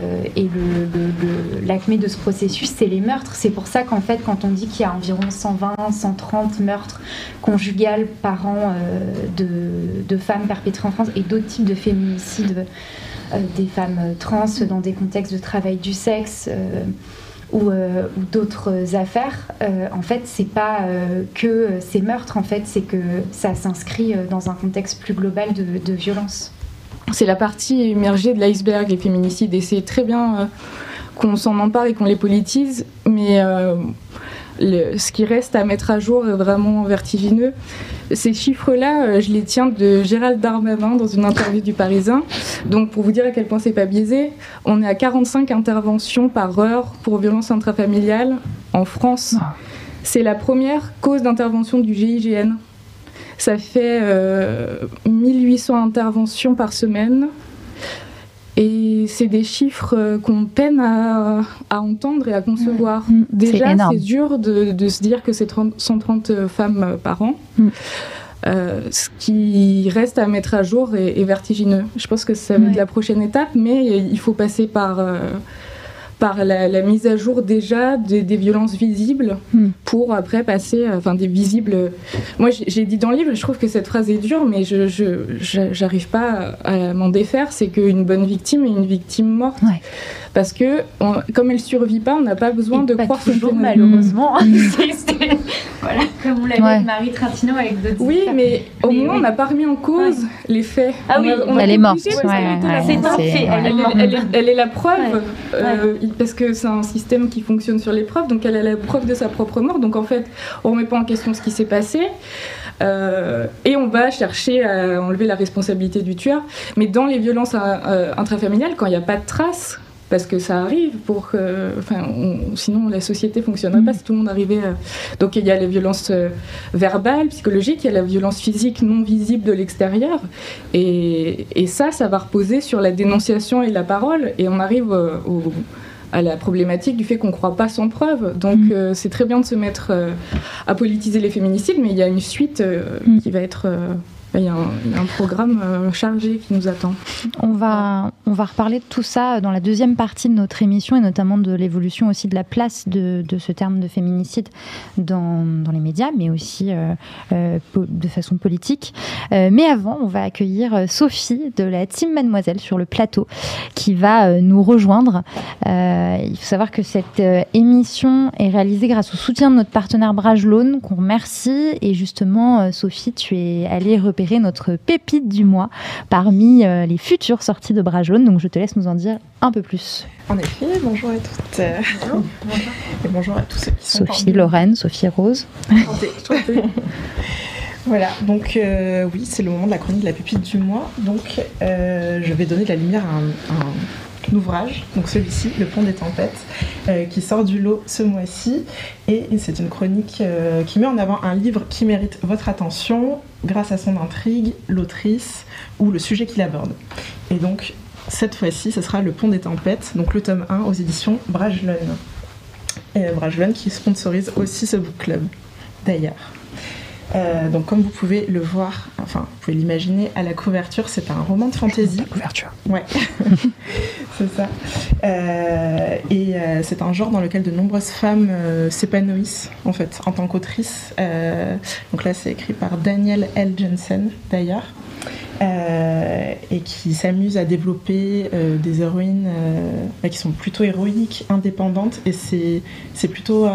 l'acmé de ce processus, c'est les meurtres. C'est pour ça qu'en fait, quand on dit qu'il y a environ 120, 130 meurtres conjugales par an euh, de, femmes perpétrées en France et d'autres types de féminicides euh, des femmes trans dans des contextes de travail du sexe. ou, d'autres affaires, en fait, c'est pas que ces meurtres, en fait, c'est que ça s'inscrit dans un contexte plus global de violence c'est la partie émergée de l'iceberg, les féminicides, et c'est très bien euh, qu'on s'en empare et qu'on les politise, mais ce qui reste à mettre à jour est vraiment vertigineux. Ces chiffres-là, euh, je les tiens de Gérald Darmanin dans une interview du Parisien. Donc, pour vous dire à quel point c'est pas biaisé, on est à 45 interventions par heure pour violences intrafamiliales en France. Ah. C'est la première cause d'intervention du GIGN. Ça fait 1800 euh, interventions par semaine. Et c'est des chiffres euh, qu'on peine à, entendre et à concevoir. Mm. Déjà, c'est dur de, se dire que c'est 130 femmes par an. Mm. Euh, ce qui reste à mettre à jour est, vertigineux. Je pense que ça va être la prochaine étape, mais il faut passer par par la, mise à jour déjà des, violences visibles hmm. pour après passer, euh, enfin des visibles. Moi, j'ai dit dans le livre, je trouve que cette phrase est dure, mais je j'arrive pas à m'en défaire. C'est qu'une bonne victime est une victime morte. Parce que, comme elle survit pas, on n'a pas besoin de croire toujours, malheureusement. voilà, comme on l'avait avec Marie Tratino avec d'autres Oui, mais au moins, on n'a pas remis en cause les faits. Ah oui, elle est morte. c'est un fait. Elle, est la preuve, euh, parce que c'est un système qui fonctionne sur les preuves, donc elle a la preuve de sa propre mort. Donc en fait, on ne remet pas en question ce qui s'est passé. Euh, et on va chercher à enlever la responsabilité du tueur. Mais dans les violences euh, intrafamiliales, quand il n'y a pas de traces, parce que ça arrive pour que, enfin, sinon la société fonctionnerait pas si tout le monde arrivait. Donc il y a les violences euh, verbales, psychologiques, il y a la violence physique non visible de l'extérieur, et, et, ça, ça va reposer sur la dénonciation et la parole, et on arrive au à la problématique du fait qu'on ne croit pas sans preuve. Donc Mm. c'est très bien de se mettre euh, à politiser les féminicides, mais il y a une suite euh, Mm. qui va être... il y, a un, programme euh, chargé qui nous attend. On va, on va reparler de tout ça dans la deuxième partie de notre émission et notamment de l'évolution aussi de la place de, de ce terme de féminicide dans, dans les médias, mais aussi euh, euh, de façon politique. Mais avant, on va accueillir Sophie de la Team Mademoiselle sur le plateau qui va nous rejoindre. Il faut savoir que cette émission est réalisée grâce au soutien de notre partenaire Brajlone, qu'on remercie. Et justement, Sophie, tu es allée repérer notre pépite du mois parmi euh, les futures sorties de Bras Jaune. Donc je te laisse nous en dire un peu plus. En effet, bonjour à toutes. euh, Et bonjour à tous ceux qui sont Sophie Lorraine, Sophie Rose. Voilà, donc euh, oui, c'est le moment de la chronique de la pupille du mois. Donc euh, je vais donner de la lumière à un, à un ouvrage, donc celui-ci, Le Pont des Tempêtes, euh, qui sort du lot ce mois-ci. Et c'est une chronique euh, qui met en avant un livre qui mérite votre attention grâce à son intrigue, l'autrice ou le sujet qu'il aborde. Et donc cette fois-ci, ce sera Le Pont des Tempêtes, donc le tome 1 aux éditions Brajlon. Et Brajlon qui sponsorise aussi ce book club, d'ailleurs. Euh, donc comme vous pouvez le voir, enfin vous pouvez l'imaginer à la couverture, c'est un roman de fantasy. couverture. Ouais, c'est ça. Euh, et euh, c'est un genre dans lequel de nombreuses femmes s'épanouissent en fait en tant qu'autrice. Donc là c'est écrit par Danielle L. Jensen d'ailleurs. Euh, et qui s'amuse à développer euh, des héroïnes euh, bah, qui sont plutôt héroïques, indépendantes, et c'est plutôt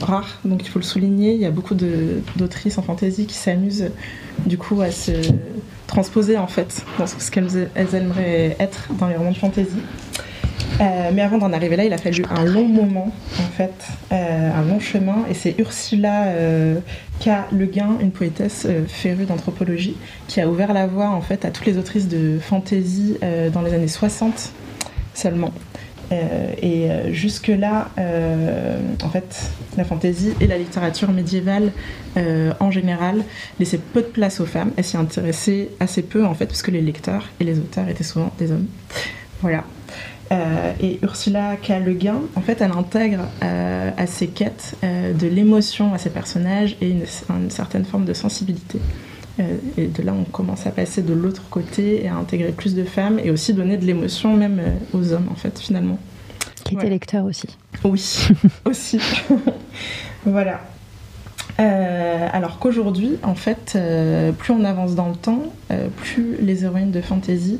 rare, donc il faut le souligner. Il y a beaucoup d'autrices en fantasy qui s'amusent du coup à se transposer en fait dans ce qu'elles elles aimeraient être dans les romans de fantasy. Euh, mais avant d'en arriver là, il a fallu un long moment, en fait, euh, un long chemin. Et c'est Ursula euh, K. Le Guin, une poétesse euh, férue d'anthropologie, qui a ouvert la voie en fait à toutes les autrices de fantasy dans les années 60 seulement. Et jusque-là, en fait, la fantasy et la littérature médiévale en général laissaient peu de place aux femmes. Elles s'y intéressaient assez peu en fait, les lecteurs et les auteurs étaient souvent des hommes. Voilà. Euh, et Ursula K. Le Guin, en fait, elle intègre euh, à ses quêtes euh, de l'émotion à ses personnages et une, une certaine forme de sensibilité. Et de là, on commence à passer de l'autre côté et à intégrer plus de femmes et aussi donner de l'émotion même aux hommes, en fait, finalement. Qui était Ouais. lecteur aussi. Oui, aussi. voilà. Euh, alors qu'aujourd'hui, en fait, euh, plus on avance dans le temps, euh, plus les héroïnes de fantasy,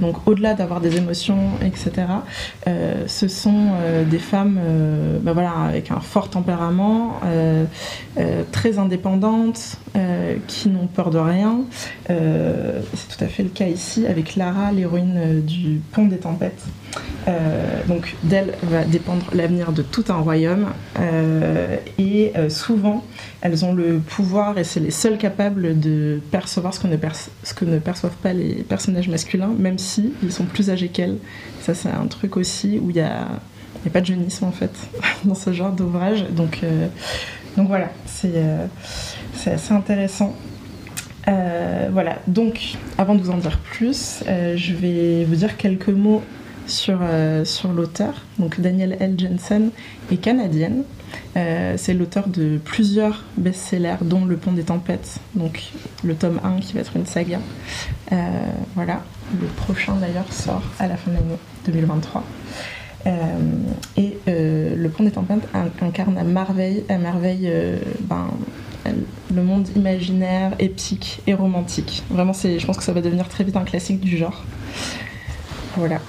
donc au-delà d'avoir des émotions, etc., ce sont des femmes bah voilà, avec un fort tempérament, très indépendantes, qui n'ont peur de rien. C'est tout à fait le cas ici avec Lara, l'héroïne du Pont des Tempêtes. Euh, donc d'elle va dépendre l'avenir de tout un royaume euh, et euh, souvent elles ont le pouvoir et c'est les seules capables de percevoir ce que, ne ce que ne perçoivent pas les personnages masculins même si ils sont plus âgés qu'elles. Ça c'est un truc aussi où il y a, a pas de jeunisme en fait dans ce genre d'ouvrage donc, donc voilà c'est assez intéressant. Voilà, donc avant de vous en dire plus, je vais vous dire quelques mots sur, euh, sur l'auteur. Donc Danielle L. Jensen est canadienne. Euh, c'est l'auteur de plusieurs best-sellers, dont Le Pont des Tempêtes, donc le tome 1 qui va être une saga. Euh, voilà, le prochain d'ailleurs sort à la fin de l'année 2023. Euh, et Le Pont des Tempêtes in- incarne à merveille, à merveille ben, le monde imaginaire, épique et romantique. Vraiment, je pense que ça va devenir très vite un classique du genre. Voilà.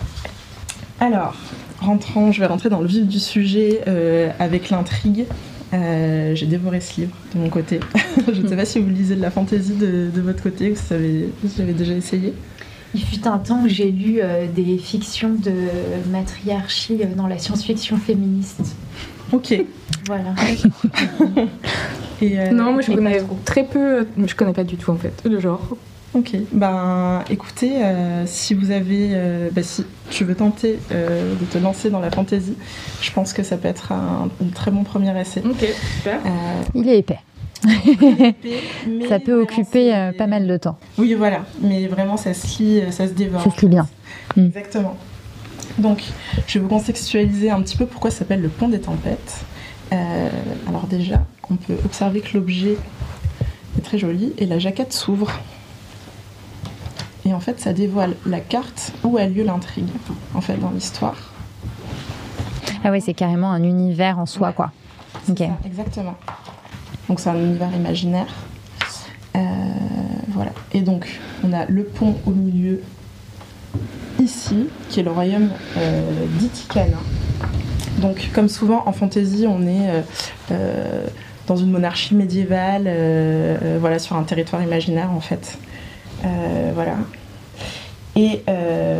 Alors, rentrant, je vais rentrer dans le vif du sujet euh, avec l'intrigue. Euh, j'ai dévoré ce livre de mon côté. je ne sais pas si vous lisez de la fantaisie de, de votre côté ou si vous avez, si vous avez déjà essayé. Il fut un temps où j'ai lu euh, des fictions de matriarchie euh, dans la science-fiction féministe. Ok. Voilà. Et, euh, non, moi je connais très peu, je connais pas du tout en fait le genre. Ok, ben écoutez, euh, si vous avez, euh, bah, si tu veux tenter euh, de te lancer dans la fantasy, je pense que ça peut être un, un très bon premier essai. Ok, super. Euh, Il est épais. mais Ça peut occuper euh, pas mal de temps. Oui, voilà, mais vraiment ça se lit, ça se dévore. Ça se lit bien. Mm. Exactement. Donc, je vais vous contextualiser un petit peu pourquoi ça s'appelle le pont des tempêtes. Euh, alors déjà, on peut observer que l'objet est très joli et la jaquette s'ouvre. Et en fait, ça dévoile la carte où a lieu l'intrigue, en fait, dans l'histoire. Ah oui, c'est carrément un univers en soi, quoi. Ok. exactement. Donc c'est un univers imaginaire. Euh, voilà. Et donc, on a le pont au milieu, ici, qui est le royaume euh, d'Itikana. Donc, comme souvent en fantasy, on est euh, euh, dans une monarchie médiévale, voilà, sur un territoire imaginaire en fait. Voilà. Et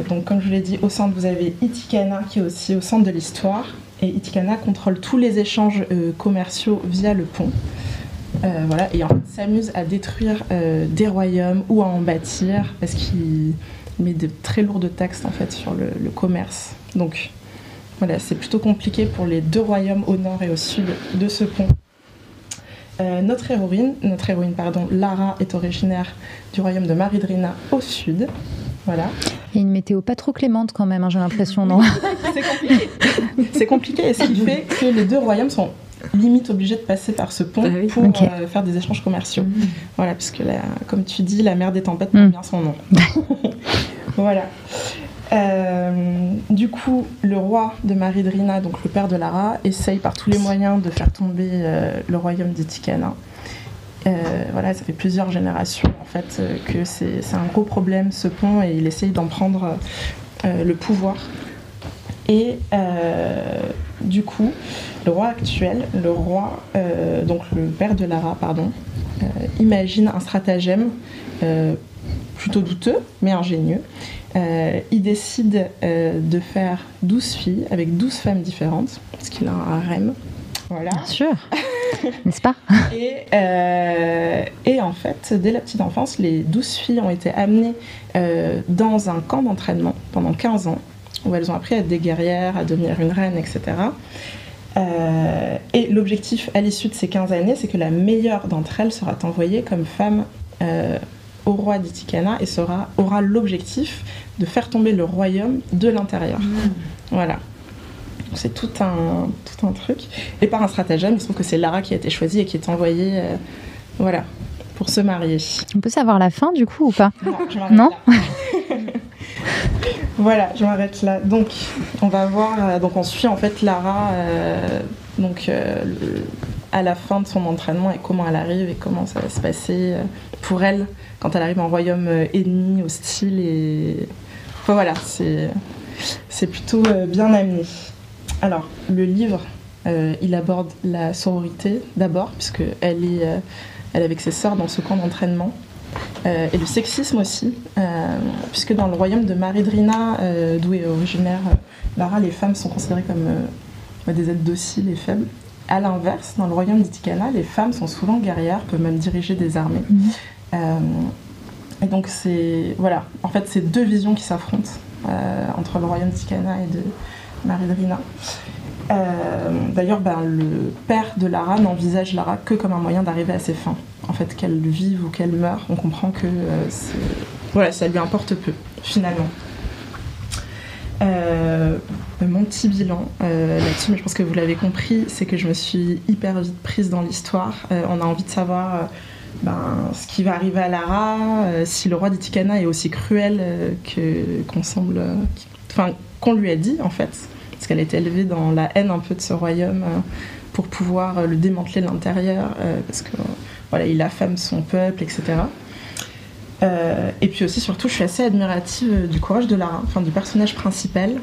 donc, comme je vous l'ai dit, au centre, vous avez Itikana qui est aussi au centre de l'histoire. Et Itikana contrôle tous les échanges commerciaux via le pont. voilà, et en fait s'amuse à détruire des royaumes ou à en bâtir parce qu'il met de très lourdes taxes en fait sur le, commerce. Donc voilà, c'est plutôt compliqué pour les deux royaumes au nord et au sud de ce pont. Euh, notre héroïne, notre héroïne pardon, Lara est originaire du royaume de Maridrina au sud. Voilà. Il y a une météo pas trop clémente quand même, hein, j'ai l'impression, non C'est compliqué. C'est compliqué et ce qui fait que les deux royaumes sont limite obligés de passer par ce pont ah pour euh, faire des échanges commerciaux. Mm. Voilà, puisque comme tu dis, la mer des tempêtes prend mm. bien son nom. voilà. Euh, du coup, le roi de Maridrina, donc le père de Lara, essaye par tous les moyens de faire tomber euh, le royaume d'Itikana. voilà, ça fait plusieurs générations en fait que c'est un gros problème ce pont et il essaye d'en prendre le pouvoir. Et du coup, le roi actuel, le roi, donc le père de Lara, pardon, imagine un stratagème plutôt douteux, mais ingénieux. Euh, il décide euh, de faire 12 filles avec 12 femmes différentes, parce qu'il a un harem. Voilà. Bien sûr, n'est-ce pas? Et, euh, et, en fait, dès la petite enfance, les 12 filles ont été amenées dans un camp d'entraînement pendant 15 ans, où elles ont appris à être des guerrières, à devenir une reine, etc. et l'objectif à l'issue de ces 15 années, c'est que la meilleure d'entre elles sera envoyée comme femme au roi d'Itikana et sera, aura l'objectif de faire tomber le royaume de l'intérieur. Mm. Voilà. C'est tout un, tout un truc. Et par un stratagème, il se trouve que c'est Lara qui a été choisie et qui est envoyée euh, voilà, pour se marier. On peut savoir la fin du coup ou pas Non, Voilà, je m'arrête là. Donc, on va voir. Euh, donc, on suit en fait Lara euh, donc, à la fin de son entraînement et comment elle arrive et comment ça va se passer pour elle quand elle arrive en royaume euh, ennemi, hostile. Et enfin, voilà, c'est, plutôt euh, bien amené. Alors, le livre, euh, il aborde la sororité d'abord, puisque elle est, avec ses sœurs dans ce camp d'entraînement. et le sexisme aussi, puisque dans le royaume de Maridrina, d'où est originaire Lara, les femmes sont considérées comme des êtres dociles et faibles. À l'inverse, dans le royaume d'Itikana, les femmes sont souvent guerrières, peuvent même diriger des armées. Mhm. Euh, et donc c'est voilà, en fait c'est deux visions qui s'affrontent euh, entre le royaume d'Ikana et de Maridrina. Euh, d'ailleurs, ben, le père de Lara n'envisage Lara que comme un moyen d'arriver à ses fins. En fait, qu'elle vive ou qu'elle meure, on comprend que voilà, ça lui importe peu, finalement. Mon petit bilan là-dessus, mais je pense que vous l'avez compris, c'est que je me suis hyper vite prise dans l'histoire. on a envie de savoir ben, ce qui va arriver à Lara, euh, si le roi d'Itikana est aussi cruel euh, que qu'on semble, euh, enfin qu'on lui a dit en fait, parce qu'elle est élevée dans la haine un peu de ce royaume pour pouvoir le démanteler de l'intérieur, parce que voilà, il affame son peuple, etc. et puis aussi, surtout, je suis assez admirative du courage de Lara, enfin du personnage principal,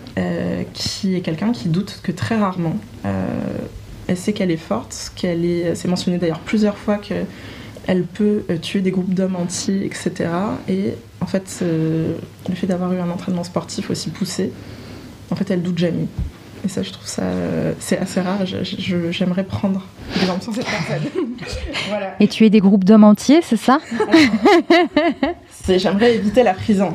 qui est quelqu'un qui doute que très rarement. elle sait qu'elle est forte, qu'elle est. C'est mentionné d'ailleurs plusieurs fois que elle peut euh, tuer des groupes d'hommes entiers, etc. Et en fait, le fait d'avoir eu un entraînement sportif aussi poussé, en fait, elle doute jamais. Et ça, je trouve ça, euh, c'est assez rare. J'aimerais prendre exemple sur cette personne. voilà. Et tuer des groupes d'hommes entiers, c'est ça? J'aimerais éviter la prison.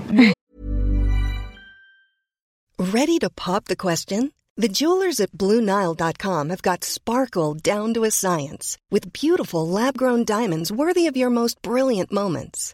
Ready to pop the question? The jewelers at BlueNile.com have got sparkle down to a science with beautiful lab-grown diamonds worthy of your most brilliant moments.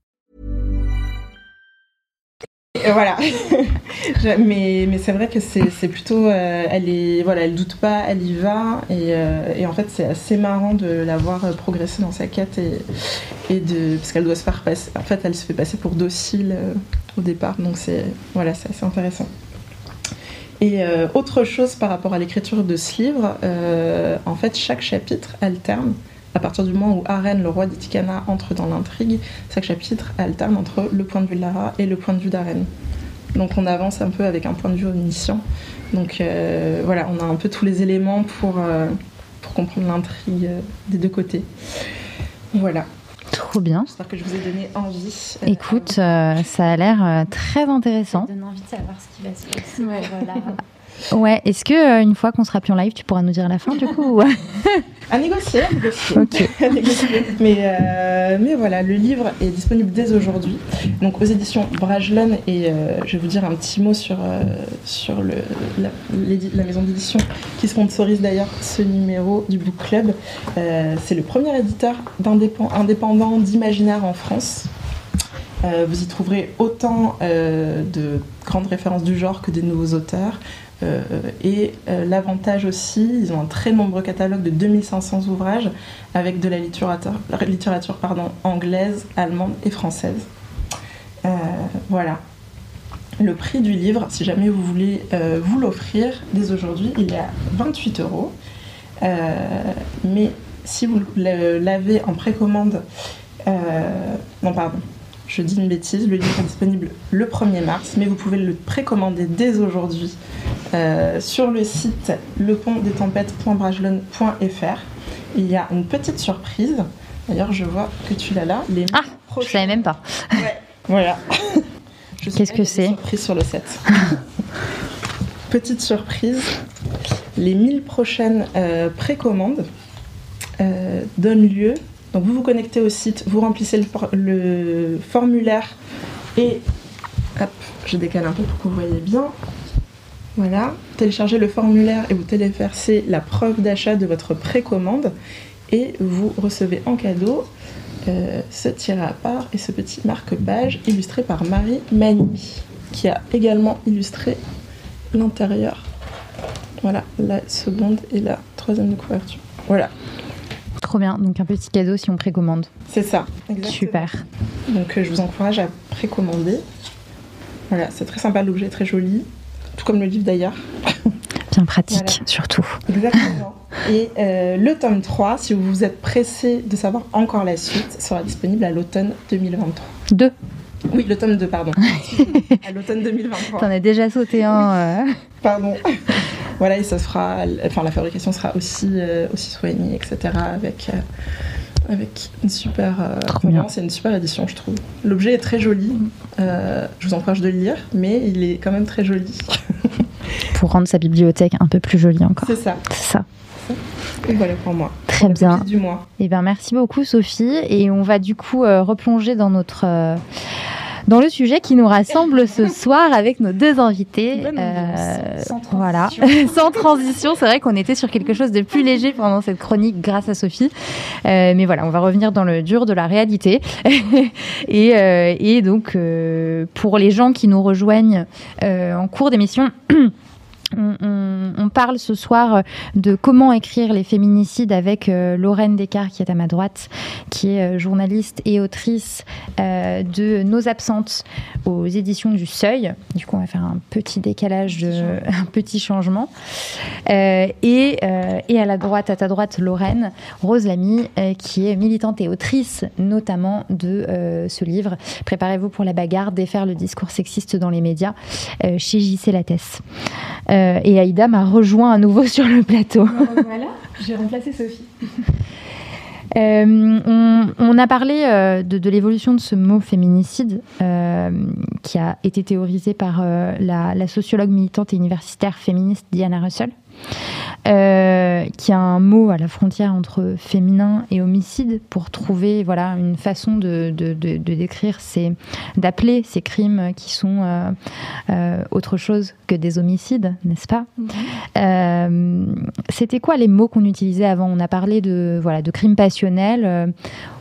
Et voilà. Mais c'est vrai que c'est plutôt. euh, elle est voilà, elle doute pas, elle y va. Et, euh, en fait, c'est assez marrant de la voir euh, progresser dans sa quête et, de parce qu'elle doit se faire passer. En fait, elle se fait passer pour docile euh, au départ. Donc c'est voilà, assez intéressant. Et euh, autre chose par rapport à l'écriture de ce livre, euh, en fait, chaque chapitre alterne. À partir du moment où Aren, le roi d'Itikana, entre dans l'intrigue, chaque chapitre alterne entre le point de vue de Lara et le point de vue d'Aren. Donc on avance un peu avec un point de vue omniscient. Donc euh, voilà, on a un peu tous les éléments pour, euh, pour comprendre l'intrigue euh, des deux côtés. Voilà, Trop bien. j'espère que je vous ai donné envie. euh, Écoute, euh, ça a l'air euh, très intéressant. Ça donne envie de savoir ce qui va se passer Ouais. pour euh, Lara. Ouais, est-ce que euh, une fois qu'on sera plus en live, tu pourras nous dire la fin du coup ou- À négocier, à négocier. À négocier. mais, euh, mais voilà, le livre est disponible dès aujourd'hui, donc aux éditions Brajlon. Et euh, je vais vous dire un petit mot sur, euh, sur le, la, maison d'édition qui sponsorise d'ailleurs ce numéro du Book Club. C'est le premier éditeur indépendant d'imaginaire en France. Euh, vous y trouverez autant euh, de grandes références du genre que des nouveaux auteurs. Euh, et euh, l'avantage aussi, ils ont un très nombreux catalogue de 2500 ouvrages avec de la littérature, anglaise, allemande et française. Euh, voilà. Le prix du livre, si jamais vous voulez vous l'offrir dès aujourd'hui, il est à 28 euros. Mais si vous l'avez en précommande, non pardon, je dis une bêtise, le livre est disponible le 1er mars, mais vous pouvez le précommander dès aujourd'hui euh, sur le site lepontdestempêtes.brajlon.fr. Il y a une petite surprise. D'ailleurs, je vois que tu l'as là. Les Ah, prochains- Je savais même pas. Voilà. Qu'est-ce que c'est surprises sur le set. Petite surprise. Les 1000 prochaines euh, précommandes euh, donnent lieu. Donc vous vous connectez au site, vous remplissez le, for- le formulaire et hop, je décale un peu pour que vous voyez bien. Voilà, téléchargez le formulaire et vous téléversez la preuve d'achat de votre précommande et vous recevez en cadeau euh, ce tiré à part et ce petit marque-page illustré par Marie Mani, qui a également illustré l'intérieur. Voilà, la seconde et la troisième couverture. Voilà, Trop bien. Donc un petit cadeau si on précommande. c'est ça. Exactement. Super. Donc euh, je vous encourage à précommander. Voilà, c'est très sympa, l'objet est très joli, tout comme le livre d'ailleurs. Bien pratique Voilà. surtout. Exactement. Et euh, le tome 3, si vous êtes pressé de savoir encore la suite, sera disponible à l'automne 2023. Deux. Oui, le tome 2, pardon. à l'automne 2023. T'en as déjà sauté un. euh. Pardon. Voilà, et ça sera, enfin, la fabrication sera aussi, euh, aussi soignée, etc. Avec, euh, avec une super, euh, vraiment, c'est une super édition, je trouve. L'objet est très joli. Je vous encourage de le lire, mais il est quand même très joli. Pour rendre sa bibliothèque un peu plus jolie encore. c'est ça. C'est ça. Et voilà pour moi. Très Pour bien. du mois. Eh bien, merci beaucoup, Sophie. Et on va du coup euh, replonger dans notre. euh, dans le sujet qui nous rassemble ce soir avec nos deux invités. Ambiance. Sans transition. voilà, sans transition. C'est vrai qu'on était sur quelque chose de plus léger pendant cette chronique grâce à Sophie. Euh, mais voilà, on va revenir dans le dur de la réalité. et, euh, et donc, euh, pour les gens qui nous rejoignent euh, en cours d'émission, on, on- on parle ce soir de comment écrire les féminicides avec euh, Lorraine Descartes qui est à ma droite, qui est euh, journaliste et autrice euh, de Nos absentes aux éditions du Seuil. Du coup, on va faire un petit décalage, de, un petit changement. Euh, et, euh, et à la droite, à ta droite, Lorraine, Rose Lamy, euh, qui est militante et autrice notamment de euh, ce livre. Préparez-vous pour la bagarre, défaire le discours sexiste dans les médias, euh, chez JC Lattès. Euh, et Aïda m'a rejoint à nouveau sur le plateau. voilà, j'ai remplacé Sophie. Euh, on, on a parlé euh, de, de l'évolution de ce mot féminicide euh, qui a été théorisé par la, la sociologue militante et universitaire féministe Diana Russell. Euh, qui a un mot à la frontière entre féminin et homicide pour trouver voilà une façon de, de, de, décrire ces d'appeler ces crimes qui sont euh, euh, autre chose que des homicides, n'est-ce pas? Mhm. C'était quoi les mots qu'on utilisait avant? On a parlé de voilà de crimes passionnels.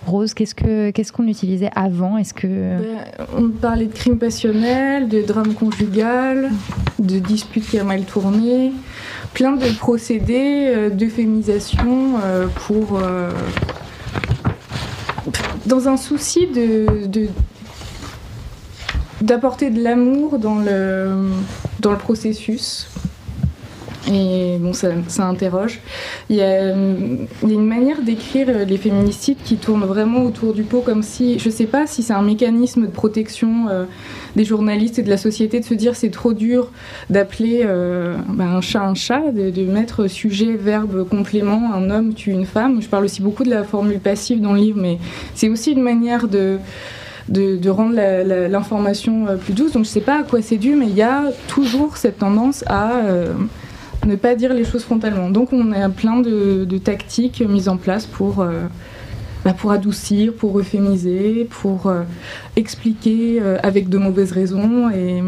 Rose, qu'est-ce que qu'est-ce qu'on utilisait avant? Est-ce que ben, on parlait de crimes passionnels, de drames conjugal, de disputes qui a mal tourné plein de procédés euh, d'euphémisation euh, pour. Euh, dans un souci de, d'apporter de l'amour dans le, dans le processus. Et bon, ça, interroge. Il y, a, une manière d'écrire les féminicides qui tourne vraiment autour du pot, comme si, je sais pas si c'est un mécanisme de protection des journalistes et de la société de se dire c'est trop dur d'appeler euh, bah, un chat un chat, de, mettre sujet, verbe, complément, un homme tue une femme. Je parle aussi beaucoup de la formule passive dans le livre, mais c'est aussi une manière de, rendre l'information euh, plus douce. Donc je sais pas à quoi c'est dû, mais il y a toujours cette tendance à euh, ne pas dire les choses frontalement. Donc on a plein de, tactiques mises en place pour bah, pour adoucir, pour euphémiser, pour euh, expliquer euh, avec de mauvaises raisons. Et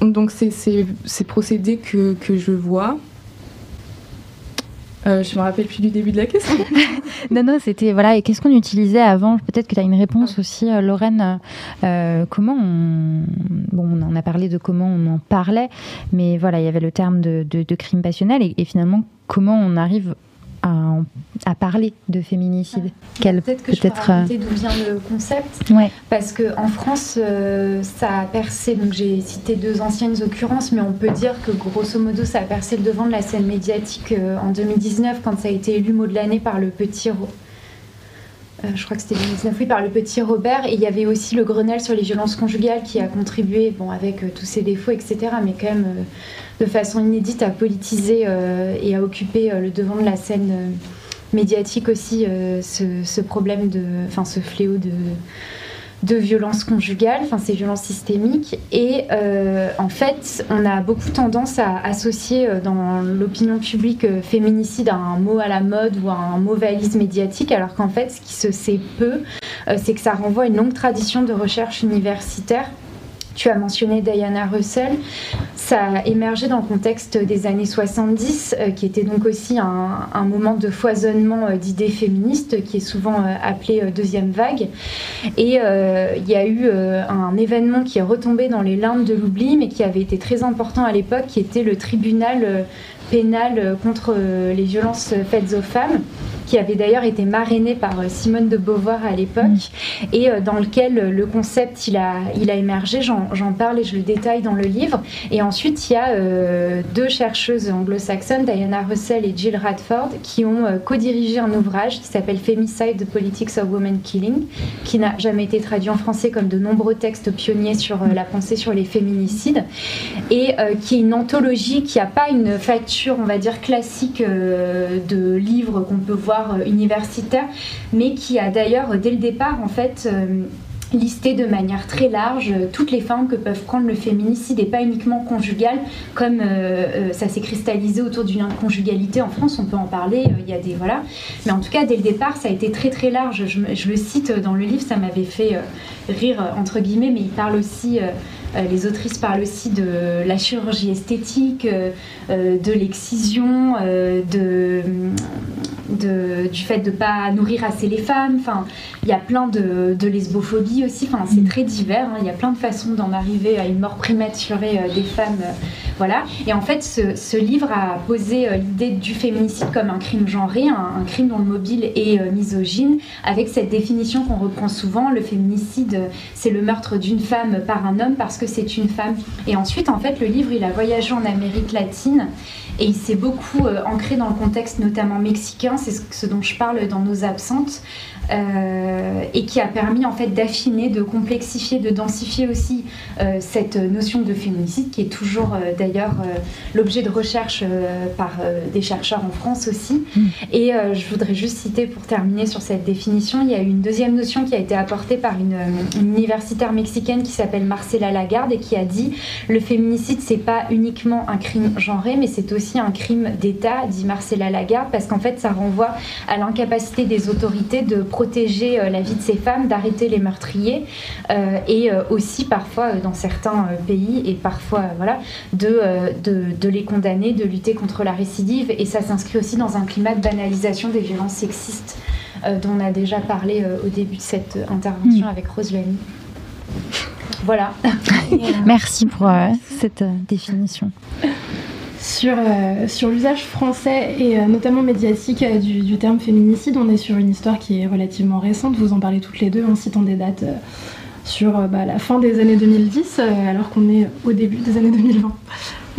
donc c'est ces procédés que, je vois. Euh, je me rappelle plus du début de la question. non, non, c'était voilà. Et qu'est-ce qu'on utilisait avant? Peut-être que tu as une réponse aussi, euh, Lorraine. comment on bon, on en a parlé de comment on en parlait, mais voilà, il y avait le terme de, de, crime passionnel et, et, finalement comment on arrive à, parler de féminicide Peut-être que je peux raconter d'où vient le concept. Ouais. Parce qu'en France, euh, ça a percé, donc j'ai cité deux anciennes occurrences, mais on peut dire que grosso modo, ça a percé le devant de la scène médiatique euh, en 2019 quand ça a été élu mot de l'année par le petit... Euh, je crois que c'était 2019, oui, par le petit Robert. Et il y avait aussi le Grenelle sur les violences conjugales qui a contribué, bon, avec tous ses défauts, etc., mais quand même de façon inédite à politiser euh, et à occuper euh, le devant de la scène euh, médiatique aussi ce, problème de, enfin ce fléau de de violences conjugales, enfin ces violences systémiques. Et en fait, on a beaucoup tendance à associer dans l'opinion publique féminicide à un mot à la mode ou à un mot valise médiatique, alors qu'en fait, ce qui se sait peu, c'est que ça renvoie à une longue tradition de recherche universitaire tu as mentionné Diana Russell. Ça a émergé dans le contexte des années 70, euh, qui était donc aussi un, moment de foisonnement euh, d'idées féministes, qui est souvent euh, appelé deuxième vague. Et il y a eu un événement qui est retombé dans les limbes de l'oubli, mais qui avait été très important à l'époque, qui était le tribunal pénal contre les violences faites aux femmes qui avait d'ailleurs été marrainé par euh, Simone de Beauvoir à l'époque, mm. et euh, dans lequel euh, le concept il a, il a émergé. J'en parle et je le détaille dans le livre. Et ensuite, il y a deux chercheuses anglo-saxonnes, Diana Russell et Jill Radford, qui ont co-dirigé un ouvrage qui s'appelle Femicide, The Politics of Women Killing, qui n'a jamais été traduit en français comme de nombreux textes pionniers sur la pensée sur les féminicides, et qui est une anthologie qui n'a pas une facture, on va dire, classique de livres qu'on peut voir euh, universitaire, mais qui a d'ailleurs dès le départ en fait euh, listé de manière très large euh, toutes les formes que peuvent prendre le féminicide et pas uniquement conjugal comme ça s'est cristallisé autour du conjugalité en France on peut en parler il y a des voilà. Mais en tout cas dès le départ ça a été très très large. Je, le cite dans le livre ça m'avait fait rire entre guillemets mais il parle aussi les autrices parlent aussi de la chirurgie esthétique, de l'excision, de, du fait de ne pas nourrir assez les femmes. Enfin, il y a plein de, lesbophobie aussi. Enfin, c'est très divers. Hein. Il y a plein de façons d'en arriver à une mort prématurée euh, des femmes. Euh, voilà. Et en fait, ce, livre a posé euh, l'idée du féminicide comme un crime genré, un, crime dont le mobile est misogyne, avec cette définition qu'on reprend souvent. Le féminicide, c'est le meurtre d'une femme par un homme parce que c'est une femme. Et ensuite, en fait, le livre, il a voyagé en Amérique latine et il s'est beaucoup euh, ancré dans le contexte notamment mexicain, c'est ce, dont je parle dans Nos Absentes, euh, et qui a permis en fait d'affiner, de complexifier, de densifier aussi euh, cette notion de féminicide, qui est toujours d'ailleurs l'objet de recherche par des chercheurs en France aussi. Mm. Et je voudrais juste citer pour terminer sur cette définition, il y a une deuxième notion qui a été apportée par une, une universitaire mexicaine qui s'appelle Marcela Lagarde et qui a dit le féminicide c'est pas uniquement un crime genré mais c'est aussi un crime d'État, dit Marcella Lagarde, parce qu'en fait ça renvoie à l'incapacité des autorités de protéger la vie de ces femmes, d'arrêter les meurtriers et aussi parfois dans certains pays et parfois voilà de, de, de les condamner, de lutter contre la récidive et ça s'inscrit aussi dans un climat de banalisation des violences sexistes euh, dont on a déjà parlé euh, au début de cette intervention mm. avec Rose Lamy. Voilà. Merci pour euh, cette définition. Sur, sur l'usage français et notamment médiatique du, terme féminicide, on est sur une histoire qui est relativement récente. Vous en parlez toutes les deux en citant des dates sur bah, la fin des années 2010, alors qu'on est au début des années 2020.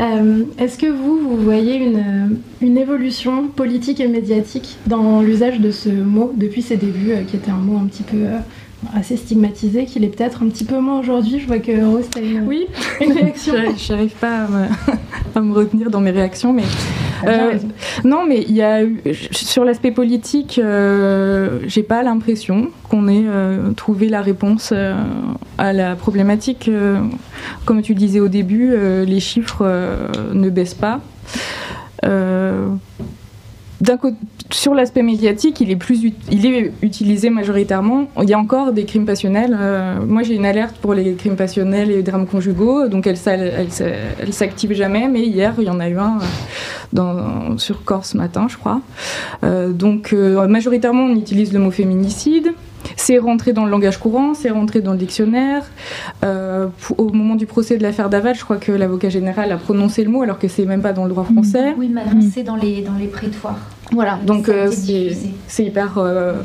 Euh, est-ce que vous, vous voyez une, une, évolution politique et médiatique dans l'usage de ce mot depuis ses débuts, euh, qui était un mot un petit peu euh, assez stigmatisé, qu'il est peut-être un petit peu moins aujourd'hui Je vois que Rose, a une, oui. une réaction. Je n'arrive pas à me, retenir dans mes réactions, mais euh, non, mais il y a sur l'aspect politique, euh, j'ai pas l'impression qu'on ait euh, trouvé la réponse à la problématique. comme tu disais au début, les chiffres ne baissent pas d'un côté, sur l'aspect médiatique, il est, plus, il est utilisé majoritairement. Il y a encore des crimes passionnels. Euh, moi, j'ai une alerte pour les crimes passionnels et les drames conjugaux, donc elle, elle, s'active jamais. Mais hier, il y en a eu un euh, dans, sur Corse matin, je crois. Euh, donc, majoritairement, on utilise le mot féminicide. C'est rentré dans le langage courant, c'est rentré dans le dictionnaire. au moment du procès de l'affaire Daval, je crois que l'avocat général a prononcé le mot alors que c'est même pas dans le droit français. Oui, maintenant c'est dans les, dans les prétoires. Voilà, donc euh, c'est hyper euh,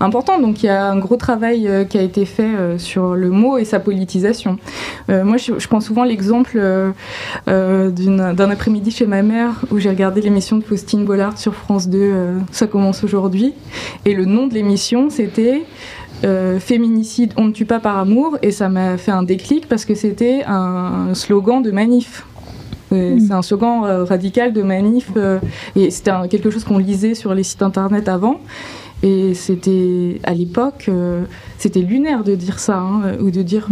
important. Donc il y a un gros travail euh, qui a été fait sur le mot et sa politisation. moi, je, je, prends souvent l'exemple d'un après-midi chez ma mère où j'ai regardé l'émission de Faustine Bollard sur France 2, Ça commence aujourd'hui. Et le nom de l'émission, c'était Féminicide, on ne tue pas par amour. Et ça m'a fait un déclic parce que c'était un slogan de manif. Mm. C'est un slogan euh, radical de manif. Euh, et c'était quelque chose qu'on lisait sur les sites internet avant. Et c'était, à l'époque, euh, c'était lunaire de dire ça, hein, ou de dire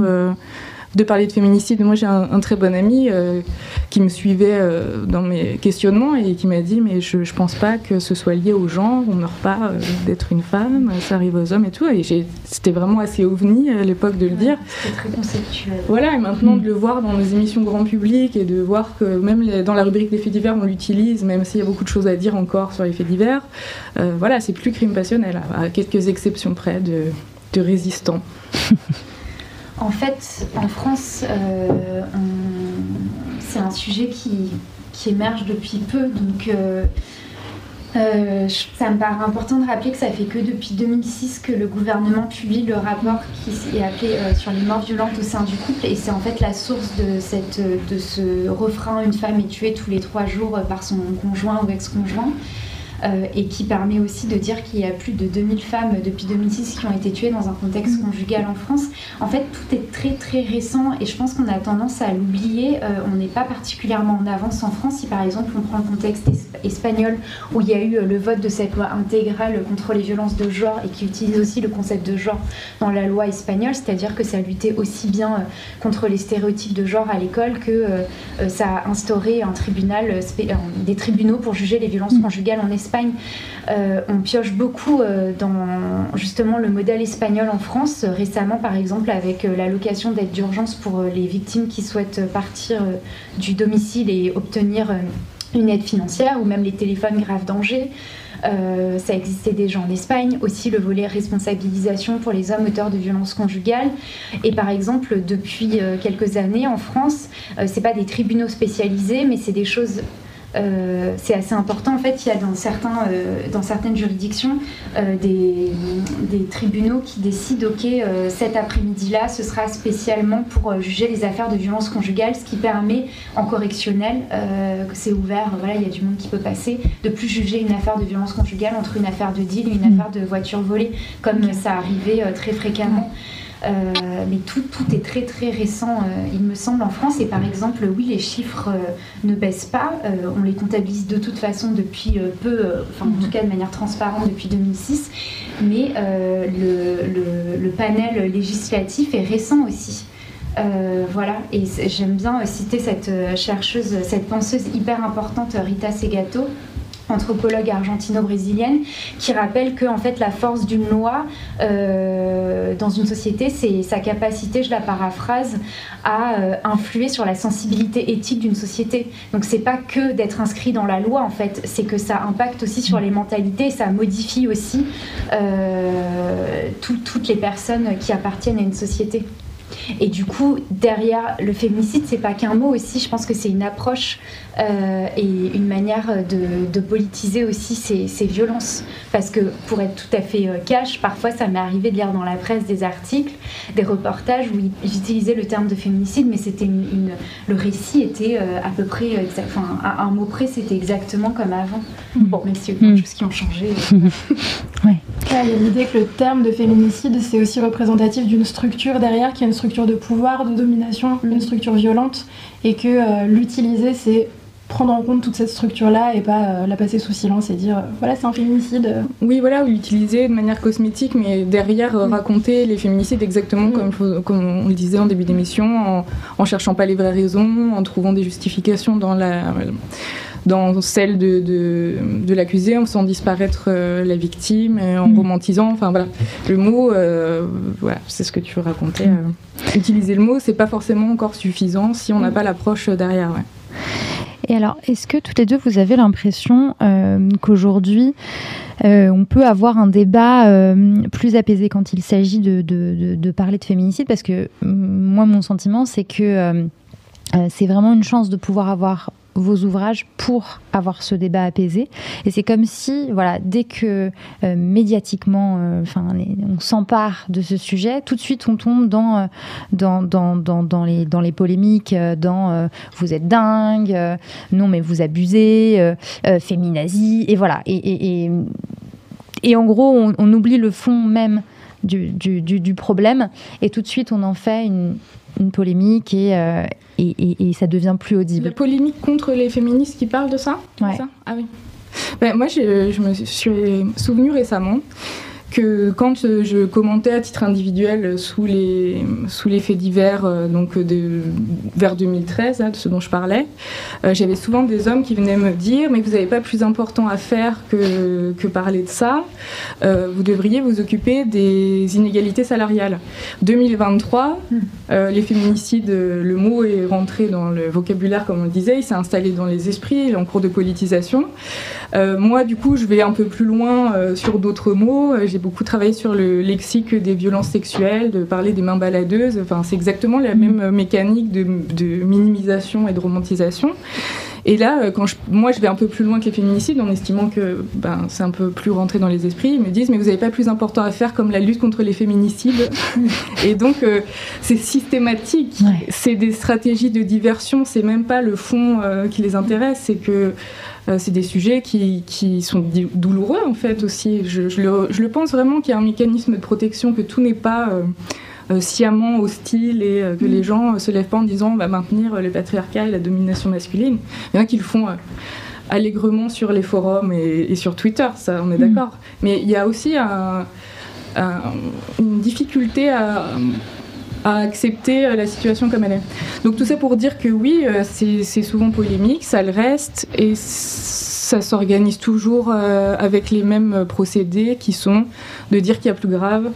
de parler de féminicide. Moi, j'ai un, très bon ami euh, qui me suivait euh, dans mes questionnements et qui m'a dit Mais je, ne pense pas que ce soit lié aux gens, on meurt pas euh, d'être une femme, ça arrive aux hommes et tout. Et c'était vraiment assez ovni à l'époque de le dire. C'était très conceptuel. Voilà, et maintenant de le voir dans les émissions grand public et de voir que même dans la rubrique des faits divers, on l'utilise, même s'il y a beaucoup de choses à dire encore sur les faits divers. voilà, c'est plus crime passionnel, à, quelques exceptions près de, de résistants. En fait, en France, euh, c'est un sujet qui, émerge depuis peu. Donc, euh, euh, ça me paraît important de rappeler que ça fait que depuis 2006 que le gouvernement publie le rapport qui est appelé sur les morts violentes au sein du couple. Et c'est en fait la source de, ce refrain Une femme est tuée tous les trois jours par son conjoint ou ex-conjoint. Euh, et qui permet aussi de dire qu'il y a plus de 2000 femmes depuis 2006 qui ont été tuées dans un contexte conjugal en France. En fait, tout est très très récent et je pense qu'on a tendance à l'oublier. Euh, on n'est pas particulièrement en avance en France. Si par exemple on prend le contexte espagnol où il y a eu euh, le vote de cette loi intégrale contre les violences de genre et qui utilise aussi le concept de genre dans la loi espagnole, c'est-à-dire que ça luttait aussi bien contre les stéréotypes de genre à l'école que ça a instauré un tribunal, des tribunaux pour juger les violences conjugales en Espagne euh, on pioche beaucoup euh, dans justement le modèle espagnol en France. Récemment, par exemple, avec euh, l'allocation d'aide d'urgence pour les victimes qui souhaitent partir du domicile et obtenir une aide financière, ou même les téléphones grave danger. ça existait déjà en Espagne, aussi le volet responsabilisation pour les hommes auteurs de violences conjugales. Et par exemple, depuis quelques années en France, c'est pas des tribunaux spécialisés, mais c'est des choses euh, c'est assez important. En fait, il y a dans, certains, euh, dans certaines juridictions euh, des, des, tribunaux qui décident, OK, cet après-midi-là, ce sera spécialement pour juger les affaires de violence conjugale, ce qui permet en correctionnel, que c'est ouvert, voilà, il y a du monde qui peut passer, de plus juger une affaire de violence conjugale entre une affaire de deal et une mm. affaire de voiture volée, comme ça arrivait très fréquemment. Mais tout, tout, est très très récent, euh, il me semble, en France. Et par exemple, oui, les chiffres euh, ne baissent pas. on les comptabilise de toute façon depuis peu, enfin en tout cas de manière transparente depuis 2006. Mais le, le, panel législatif est récent aussi. voilà, et j'aime bien citer cette chercheuse, cette penseuse hyper importante, Rita Segato, anthropologue argentino-brésilienne, qui rappelle que en fait la force d'une loi euh, dans une société, c'est sa capacité, je la paraphrase, à euh, influer sur la sensibilité éthique d'une société. Donc c'est pas que d'être inscrit dans la loi en fait, c'est que ça impacte aussi sur les mentalités, ça modifie aussi euh, toutes les personnes qui appartiennent à une société. Et du coup, derrière le féminicide, c'est pas qu'un mot aussi, je pense que c'est une approche euh, et une manière de, politiser aussi ces, violences. Parce que pour être tout à fait euh, cash, parfois ça m'est arrivé de lire dans la presse des articles, des reportages où j'utilisais le terme de féminicide, mais c'était une, le récit était euh, à peu près, enfin, à un mot près, c'était exactement comme avant. Mm. Bon, même s'il y a des choses qui ont changé. ouais. Il y a l'idée que le terme de féminicide, c'est aussi représentatif d'une structure derrière, qui est une structure de pouvoir, de domination, une structure violente, et que l'utiliser, c'est prendre en compte toute cette structure-là et pas euh, la passer sous silence et dire euh, voilà c'est un féminicide. Oui voilà, ou l'utiliser de manière cosmétique mais derrière euh, raconter les féminicides exactement comme, on le disait en début d'émission, en, en, cherchant pas les vraies raisons, en trouvant des justifications dans la dans celle de, de, l'accusé, en faisant disparaître la victime, en mm. romantisant. Enfin voilà, le mot, voilà, c'est ce que tu racontais. utiliser le mot, c'est pas forcément encore suffisant si on n'a mm. pas l'approche derrière. Ouais. Et alors, est-ce que toutes les deux, vous avez l'impression euh, qu'aujourd'hui, euh, on peut avoir un débat euh, plus apaisé quand il s'agit de, de, parler de féminicide? Parce que moi, mon sentiment, c'est que c'est vraiment une chance de pouvoir avoir vos ouvrages pour avoir ce débat apaisé. Et c'est comme si, voilà, dès que euh, médiatiquement, euh, enfin, on s'empare de ce sujet, tout de suite on tombe dans, euh, dans, dans, dans, dans, les, dans les polémiques, dans vous êtes dingue, non mais vous abusez, féminazie, et voilà. Et, et, et, en gros, on, oublie le fond même du, du, du problème, et tout de suite on en fait une, une polémique et, et, ça devient plus audible. La polémique contre les féministes qui parlent de ça, ouais. ça? Ah oui. Ben, moi, je, je, me suis souvenu récemment que quand euh, je commentais à titre individuel sous les, sous les faits divers, euh, donc vers 2013, de ce dont je parlais, euh, j'avais souvent des hommes qui venaient me dire Mais vous n'avez pas plus important à faire que, que parler de ça, vous devriez vous occuper des inégalités salariales. 2023, les féminicides, le mot est rentré dans le vocabulaire, comme on le disait, il s'est installé dans les esprits, il est en cours de politisation. moi, du coup, je vais un peu plus loin sur d'autres mots. Beaucoup travaillé sur le lexique des violences sexuelles, de parler des mains baladeuses. Enfin, c'est exactement la même mécanique de, minimisation et de romantisation. Et là, euh, quand moi je vais un peu plus loin que les féminicides en estimant que ben, c'est un peu plus rentré dans les esprits, ils me disent mais vous n'avez pas plus important à faire comme la lutte contre les féminicides. et donc euh, c'est systématique, c'est des stratégies de diversion, c'est même pas le fond euh, qui les intéresse, c'est que c'est des sujets qui, qui, sont douloureux en fait aussi. Je, je, le, pense vraiment qu'il y a un mécanisme de protection, que tout n'est pas euh, euh, sciemment hostile et que les mm. gens se lèvent pas en disant on va maintenir le patriarcat et la domination masculine. Il y en a qui le font allègrement sur les forums et, sur Twitter, ça on est mm. d'accord. Mais il y a aussi une difficulté à à accepter euh, la situation comme elle est. Donc tout ça pour dire que oui, euh, c'est souvent polémique, ça le reste, et ça s'organise toujours euh, avec les mêmes procédés qui sont de dire qu'il y a plus grave,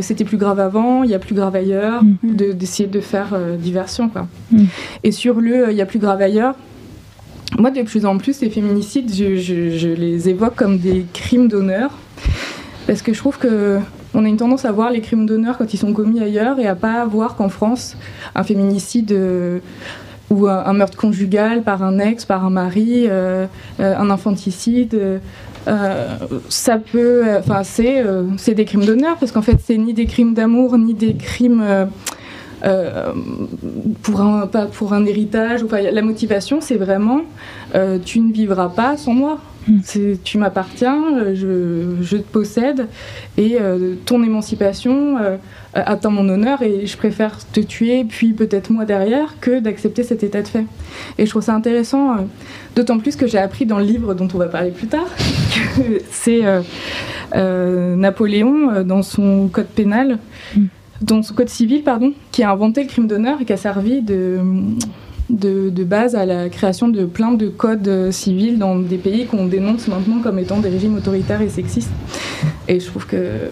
c'était plus grave avant, il y a plus grave ailleurs, mm-hmm. d'essayer de, faire diversion. Quoi. Mm. Et sur le il y a plus grave ailleurs, moi de plus en plus les féminicides, je, je les évoque comme des crimes d'honneur, parce que je trouve que on a une tendance à voir les crimes d'honneur quand ils sont commis ailleurs et à pas voir qu'en France, un féminicide euh, ou un, meurtre conjugal par un ex, par un mari, euh, euh, un infanticide, ça peut, enfin c'est, des crimes d'honneur parce qu'en fait c'est ni des crimes d'amour ni des crimes pour un pas pour un héritage. La motivation c'est vraiment tu ne vivras pas sans moi. Mm. Tu m'appartiens, je, je, te possède, et euh, ton émancipation euh, atteint mon honneur, et je préfère te tuer, puis peut-être moi derrière, que d'accepter cet état de fait. Et je trouve ça intéressant, euh, d'autant plus que j'ai appris dans le livre dont on va parler plus tard, que c'est Napoléon, dans son code pénal, mm. dans son code civil, pardon, qui a inventé le crime d'honneur et qui a servi de, de, de, base à la création de plein de codes civils dans des pays qu'on dénonce maintenant comme étant des régimes autoritaires et sexistes. Et je trouve que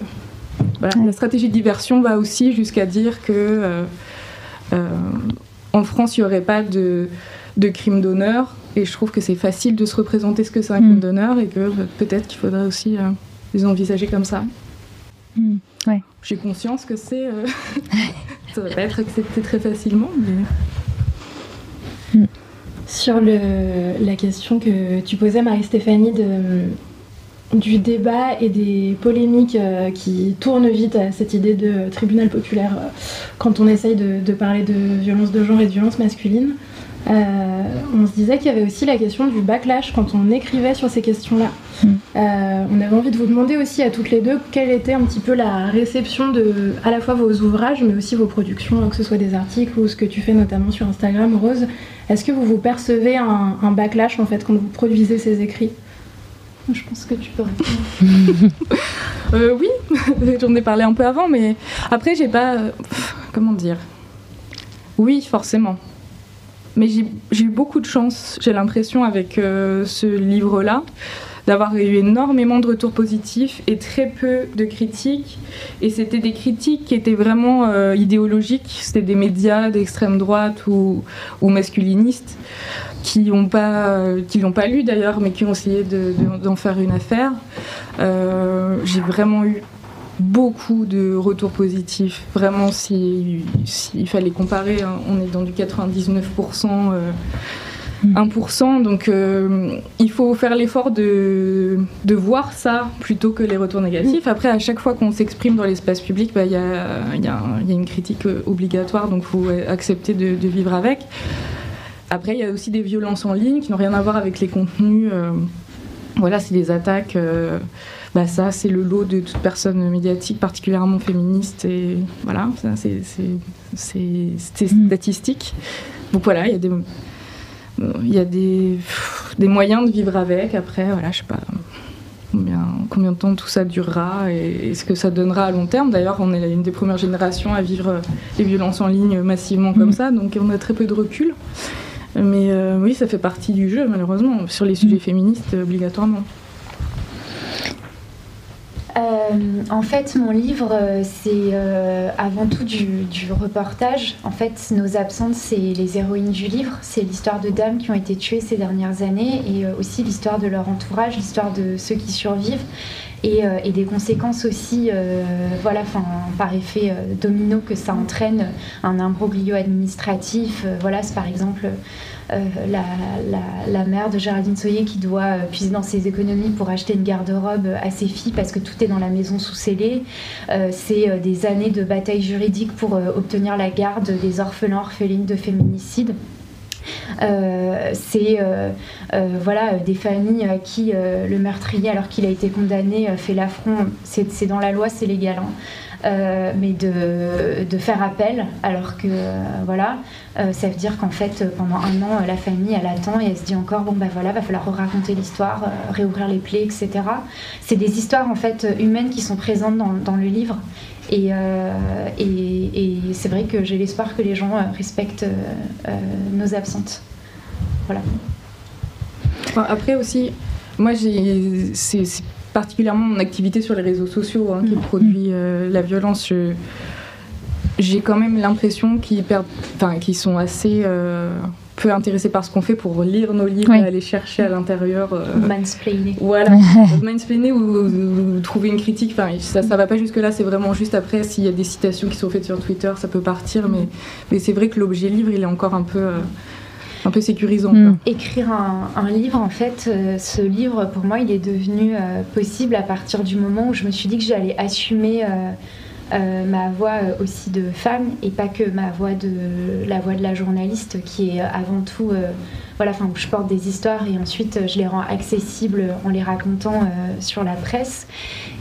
voilà, la stratégie de diversion va aussi jusqu'à dire que euh, euh, en France, il n'y aurait pas de, de crime d'honneur. Et je trouve que c'est facile de se représenter ce que c'est un crime d'honneur et que peut-être qu'il faudrait aussi euh, les envisager comme ça. Mm. Ouais. J'ai conscience que c'est. Euh, ça va pas être accepté très facilement, mais. Sur la question que tu posais, Marie-Stéphanie, du débat et des polémiques euh, qui tournent vite à cette idée de tribunal populaire euh, quand on essaye de, de, parler de violence de genre et de violence masculine. Euh, on se disait qu'il y avait aussi la question du backlash quand on écrivait sur ces questions-là. Mm. Euh, on avait envie de vous demander aussi à toutes les deux quelle était un petit peu la réception de à la fois vos ouvrages mais aussi vos productions, que ce soit des articles ou ce que tu fais notamment sur Instagram, Rose. Est-ce que vous vous percevez un, un, backlash en fait quand vous produisez ces écrits? Je pense que tu peux répondre. euh, oui, j'en ai parlé un peu avant, mais après j'ai pas, comment dire? Oui, forcément. Mais j'ai eu beaucoup de chance, j'ai l'impression, avec euh, ce livre-là, d'avoir eu énormément de retours positifs et très peu de critiques. Et c'était des critiques qui étaient vraiment euh, idéologiques, c'était des médias d'extrême droite ou, masculinistes qui n'ont pas, qui l'ont pas lu d'ailleurs, mais qui ont essayé d'en de, de, faire une affaire. Euh, j'ai vraiment eu beaucoup de retours positifs. Vraiment, s'il si, si fallait comparer, hein, on est dans du 99%, euh, 1%. Donc, euh, il faut faire l'effort de, de, voir ça plutôt que les retours négatifs. Après, à chaque fois qu'on s'exprime dans l'espace public, il bah, y, a, y, a, y, a, une critique obligatoire, donc il faut accepter de, de, vivre avec. Après, il y a aussi des violences en ligne qui n'ont rien à voir avec les contenus. Euh, voilà, c'est des attaques. Euh, bah ça, c'est le lot de toute personne médiatique, particulièrement féministe. Et voilà, c'est statistique. Donc voilà, il y a des, il y a des, des moyens de vivre avec. Après, voilà, je sais pas combien, combien de temps tout ça durera et, et ce que ça donnera à long terme. D'ailleurs, on est une des premières générations à vivre les violences en ligne massivement comme mmh. ça, donc on a très peu de recul. Mais euh, oui, ça fait partie du jeu, malheureusement, sur les sujets féministes, obligatoirement. Euh, en fait, mon livre, c'est euh, avant tout du, du, reportage. En fait, nos absentes, c'est les héroïnes du livre. C'est l'histoire de dames qui ont été tuées ces dernières années et euh, aussi l'histoire de leur entourage, l'histoire de ceux qui survivent et, euh, des conséquences aussi, euh, voilà, par effet domino que ça entraîne, un imbroglio administratif. voilà, c'est par exemple. Euh, la, mère de Géraldine Soyer qui doit euh, puiser dans ses économies pour acheter une garde-robe à ses filles parce que tout est dans la maison sous scellé. Euh, c'est des années de bataille juridique pour obtenir la garde des orphelins orphelines de féminicide. C'est voilà, des familles à qui le meurtrier, alors qu'il a été condamné, fait l'affront. C'est dans la loi, c'est légal. Hein. Mais de, de, faire appel, alors que voilà, euh, ça veut dire qu'en fait, pendant un an, la famille, elle attend et elle se dit encore, bon, bah voilà, va falloir raconter l'histoire, réouvrir les plaies, etc. C'est des histoires, en fait, humaines qui sont présentes dans, dans le livre. Et, et, et c'est vrai que j'ai l'espoir que les gens respectent nos absentes. Voilà. Après aussi, moi, j'ai particulièrement mon activité sur les réseaux sociaux hein, qui produit euh, la violence. Je, j'ai quand même l'impression qu'ils perdent, enfin, qu'ils sont assez euh, peu intéressés par ce qu'on fait pour lire nos livres Oui. et aller chercher à l'intérieur. euh, Mansplaining. voilà, mansplainer ou, ou- ou trouver une critique. Enfin, ça, ça va pas jusque là. C'est vraiment juste après s'il y a des citations qui sont faites sur Twitter, ça peut partir. Mais, mais c'est vrai que l'objet livre, il est encore un peu, euh, un peu sécurisant. Mm. Écrire un, un livre, en fait, euh, ce livre, pour moi, il est devenu euh, possible à partir du moment où je me suis dit que j'allais assumer euh, euh, ma voix euh, aussi de femme et pas que ma voix de la voix de la journaliste qui est avant tout euh, voilà enfin je porte des histoires et ensuite euh, je les rends accessibles en les racontant sur la presse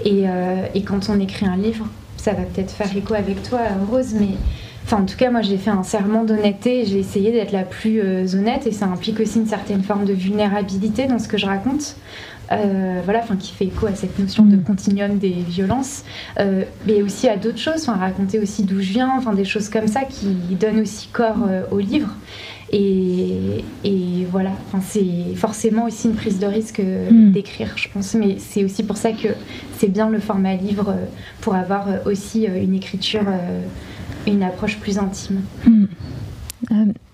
et, et quand on écrit un livre ça va peut-être faire écho avec toi Rose mais Enfin, en tout cas, moi, j'ai fait un serment d'honnêteté et j'ai essayé d'être la plus honnête et ça implique aussi une certaine forme de vulnérabilité dans ce que je raconte. Voilà, enfin qui fait écho à cette notion de continuum des violences, mais aussi à d'autres choses, enfin raconter aussi d'où je viens, enfin des choses comme ça qui donnent aussi corps au livre. Et, voilà, enfin, c'est forcément aussi une prise de risque hmm. d'écrire, je pense. Mais c'est aussi pour ça que c'est bien le format livre pour avoir aussi une écriture, une approche plus intime. Hmm.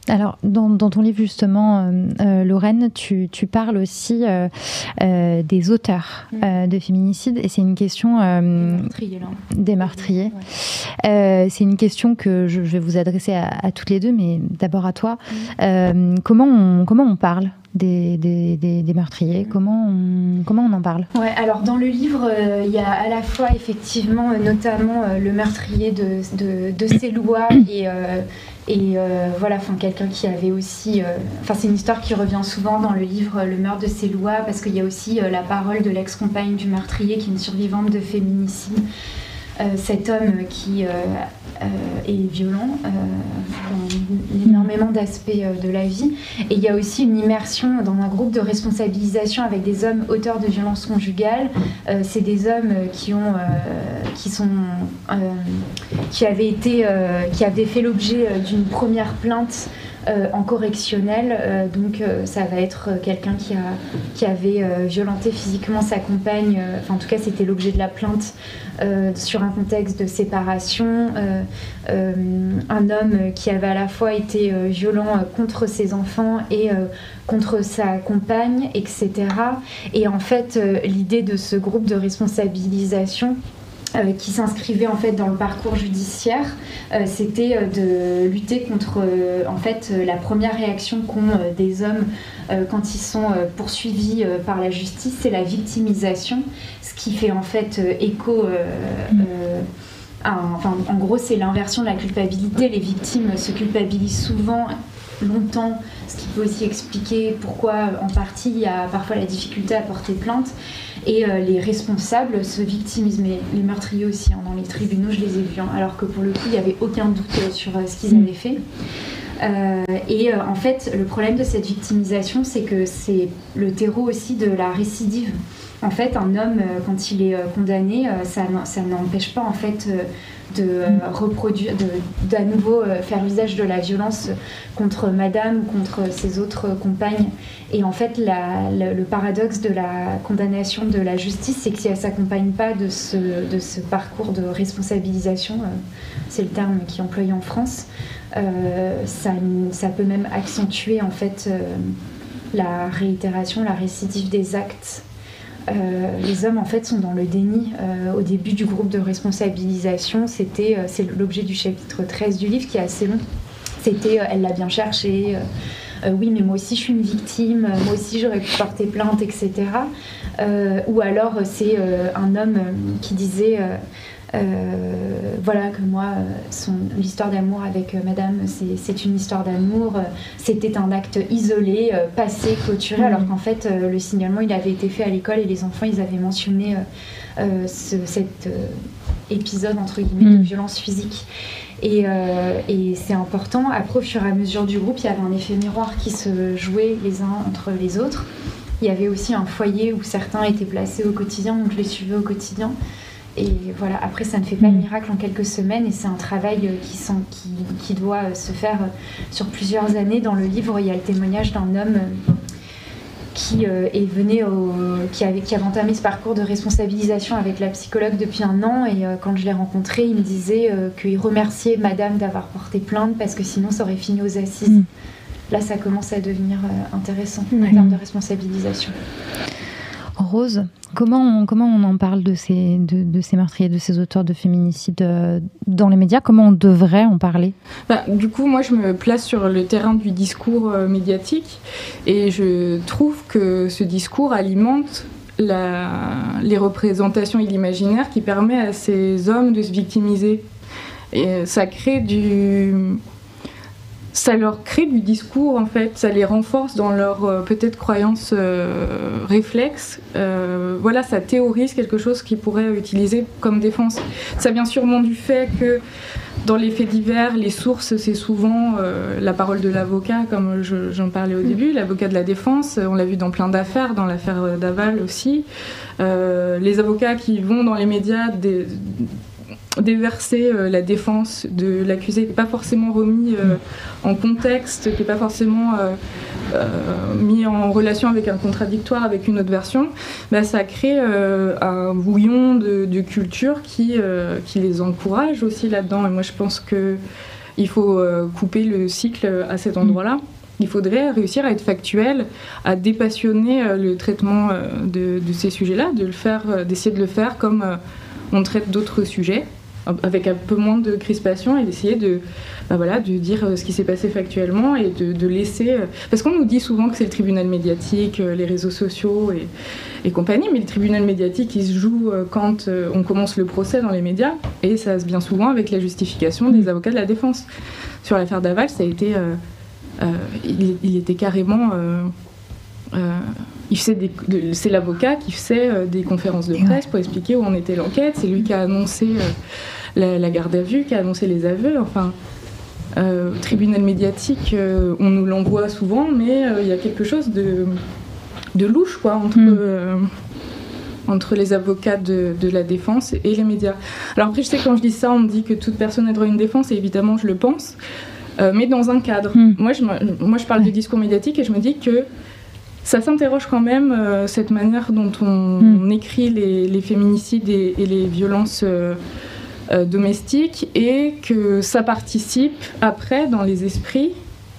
Alors, dans, ton livre, justement, euh, euh, Lorraine, tu, parles aussi euh, des auteurs mm. de féminicide, et c'est une question... des meurtriers. c'est une question que je, vais vous adresser à, toutes les deux, mais d'abord à toi. Mm. comment, on, comment on parle? Des, meurtriers mm. comment on, comment on en parle? Ouais, alors dans le livre, il y a à la fois effectivement, notamment le meurtrier de, de, de Célois et et euh, voilà, enfin quelqu'un qui avait aussi, euh, enfin c'est une histoire qui revient souvent dans le livre Le meurtre de ses lois parce qu'il y a aussi euh, la parole de l'ex-compagne du meurtrier qui est une survivante de féminicide. Cet homme qui est violent dans énormément d'aspects de la vie. Et il y a aussi une immersion dans un groupe de responsabilisation avec des hommes auteurs de violences conjugales. c'est des hommes qui ont, été, qui avaient fait l'objet d'une première plainte euh, en correctionnel. Euh, donc ça va être quelqu'un qui, a, qui avait violenté physiquement sa compagne. Enfin, en tout cas, c'était l'objet de la plainte sur un contexte de séparation. un homme qui avait à la fois été violent contre ses enfants et contre sa compagne, etc. Et en fait, l'idée de ce groupe de responsabilisation, euh, qui s'inscrivait en fait dans le parcours judiciaire, euh, c'était euh, de lutter contre en fait la première réaction qu'ont des hommes quand ils sont poursuivis par la justice, c'est la victimisation, ce qui fait en fait écho. enfin, en gros, c'est l'inversion de la culpabilité. Les victimes se culpabilisent souvent longtemps, ce qui peut aussi expliquer pourquoi en partie il y a parfois la difficulté à porter plainte. Et euh, les responsables se victimisent, mais les meurtriers aussi, hein, dans les tribunaux, je les ai vus, hein, alors que pour le coup, il n'y avait aucun doute euh, sur euh, ce qu'ils avaient fait. et en fait, le problème de cette victimisation, c'est que c'est le terreau aussi de la récidive. En fait, un homme, quand il est condamné, ça, ça n'empêche pas en fait de euh, reproduire, d'à nouveau euh, faire usage de la violence contre madame, contre ses autres compagnes. Et en fait, le, paradoxe de la condamnation de la justice, c'est que si elle ne s'accompagne pas de ce, parcours de responsabilisation, euh, c'est le terme qui est employé en France, ça, ça, peut même accentuer en fait la réitération, la récidive des actes euh, les hommes en fait sont dans le déni. Euh, au début du groupe de responsabilisation, c'était euh, c'est l'objet du chapitre 13 du livre qui est assez long. C'était elle l'a bien cherché. oui, mais moi aussi je suis une victime, moi aussi j'aurais pu porter plainte, etc. ou alors c'est un homme qui disait euh, voilà que moi, son l'histoire d'amour avec euh, Madame, c'est une histoire d'amour. C'était un acte isolé, euh, passé, clôturé, alors mm. qu'en fait le signalement il avait été fait à l'école et les enfants ils avaient mentionné cet épisode entre guillemets de mm. violence physique. Et, et c'est important. Après, au fur et à mesure du groupe, il y avait un effet miroir qui se jouait les uns entre les autres. Il y avait aussi un foyer où certains étaient placés au quotidien, donc je les suivais au quotidien. Et voilà, après, ça ne fait pas le mm. miracle en quelques semaines et c'est un travail euh, qui, qui, qui, doit euh, se faire euh, sur plusieurs années. Dans le livre, il y a le témoignage d'un homme qui est venu au, qui, avait, qui avait entamé ce parcours de responsabilisation avec la psychologue depuis un an et quand je l'ai rencontré, il me disait qu'il remerciait madame d'avoir porté plainte parce que sinon ça aurait fini aux assises. Mm. Là, ça commence à devenir intéressant en termes de responsabilisation. Rose, comment on, en parle de ces, meurtriers, de ces auteurs de féminicide euh, dans les médias? Comment on devrait en parler? Bah, Du coup, moi, je me place sur le terrain du discours euh, médiatique et je trouve que ce discours alimente les représentations et l'imaginaire qui permet à ces hommes de se victimiser. Et ça crée du ça leur crée du discours en fait, ça les renforce dans leur euh, peut-être croyance euh, réflexe. Euh, voilà, ça théorise quelque chose qu'ils pourraient utiliser comme défense. Ça vient sûrement du fait que dans les faits divers, les sources, c'est souvent la parole de l'avocat, comme j'en parlais au début, l'avocat de la défense. On l'a vu dans plein d'affaires, dans l'affaire Daval aussi. les avocats qui vont dans les médias des, déverser euh, la défense de l'accusé, qui n'est pas forcément remis euh, en contexte, qui n'est pas forcément euh, mis en relation avec un contradictoire, avec une autre version, bah, ça crée un bouillon de, culture qui, qui les encourage aussi là-dedans. Et moi, je pense qu'il faut couper le cycle à cet endroit-là. Il faudrait réussir à être factuel, à dépassionner le traitement de, de ces sujets-là, de le faire, d'essayer de le faire comme on traite d'autres sujets avec un peu moins de crispation et d'essayer de, bah voilà, de dire euh, ce qui s'est passé factuellement et de, laisser. Euh, parce qu'on nous dit souvent que c'est le tribunal médiatique, euh, les réseaux sociaux et, et, compagnie, mais le tribunal médiatique il se joue quand on commence le procès dans les médias et ça se vient souvent avec la justification des avocats de la défense. Sur l'affaire Daval, ça a été. il, était carrément. C'est l'avocat qui faisait des conférences de presse pour expliquer où en était l'enquête. C'est lui qui a annoncé la, garde à vue, qui a annoncé les aveux. Enfin, euh, tribunal médiatique, euh, on nous l'envoie souvent, mais euh, il y a quelque chose de, de louche quoi, entre, mm. euh, entre les avocats de, de, la défense et les médias. Alors après, je sais que quand je dis ça, on me dit que toute personne a droit à une défense, et évidemment, je le pense, mais dans un cadre. Mm. Moi, je, moi, je parle du discours médiatique et je me dis que ça s'interroge quand même cette manière dont on, mm. écrit les, les, féminicides et, et les violences euh, domestique et que ça participe après dans les esprits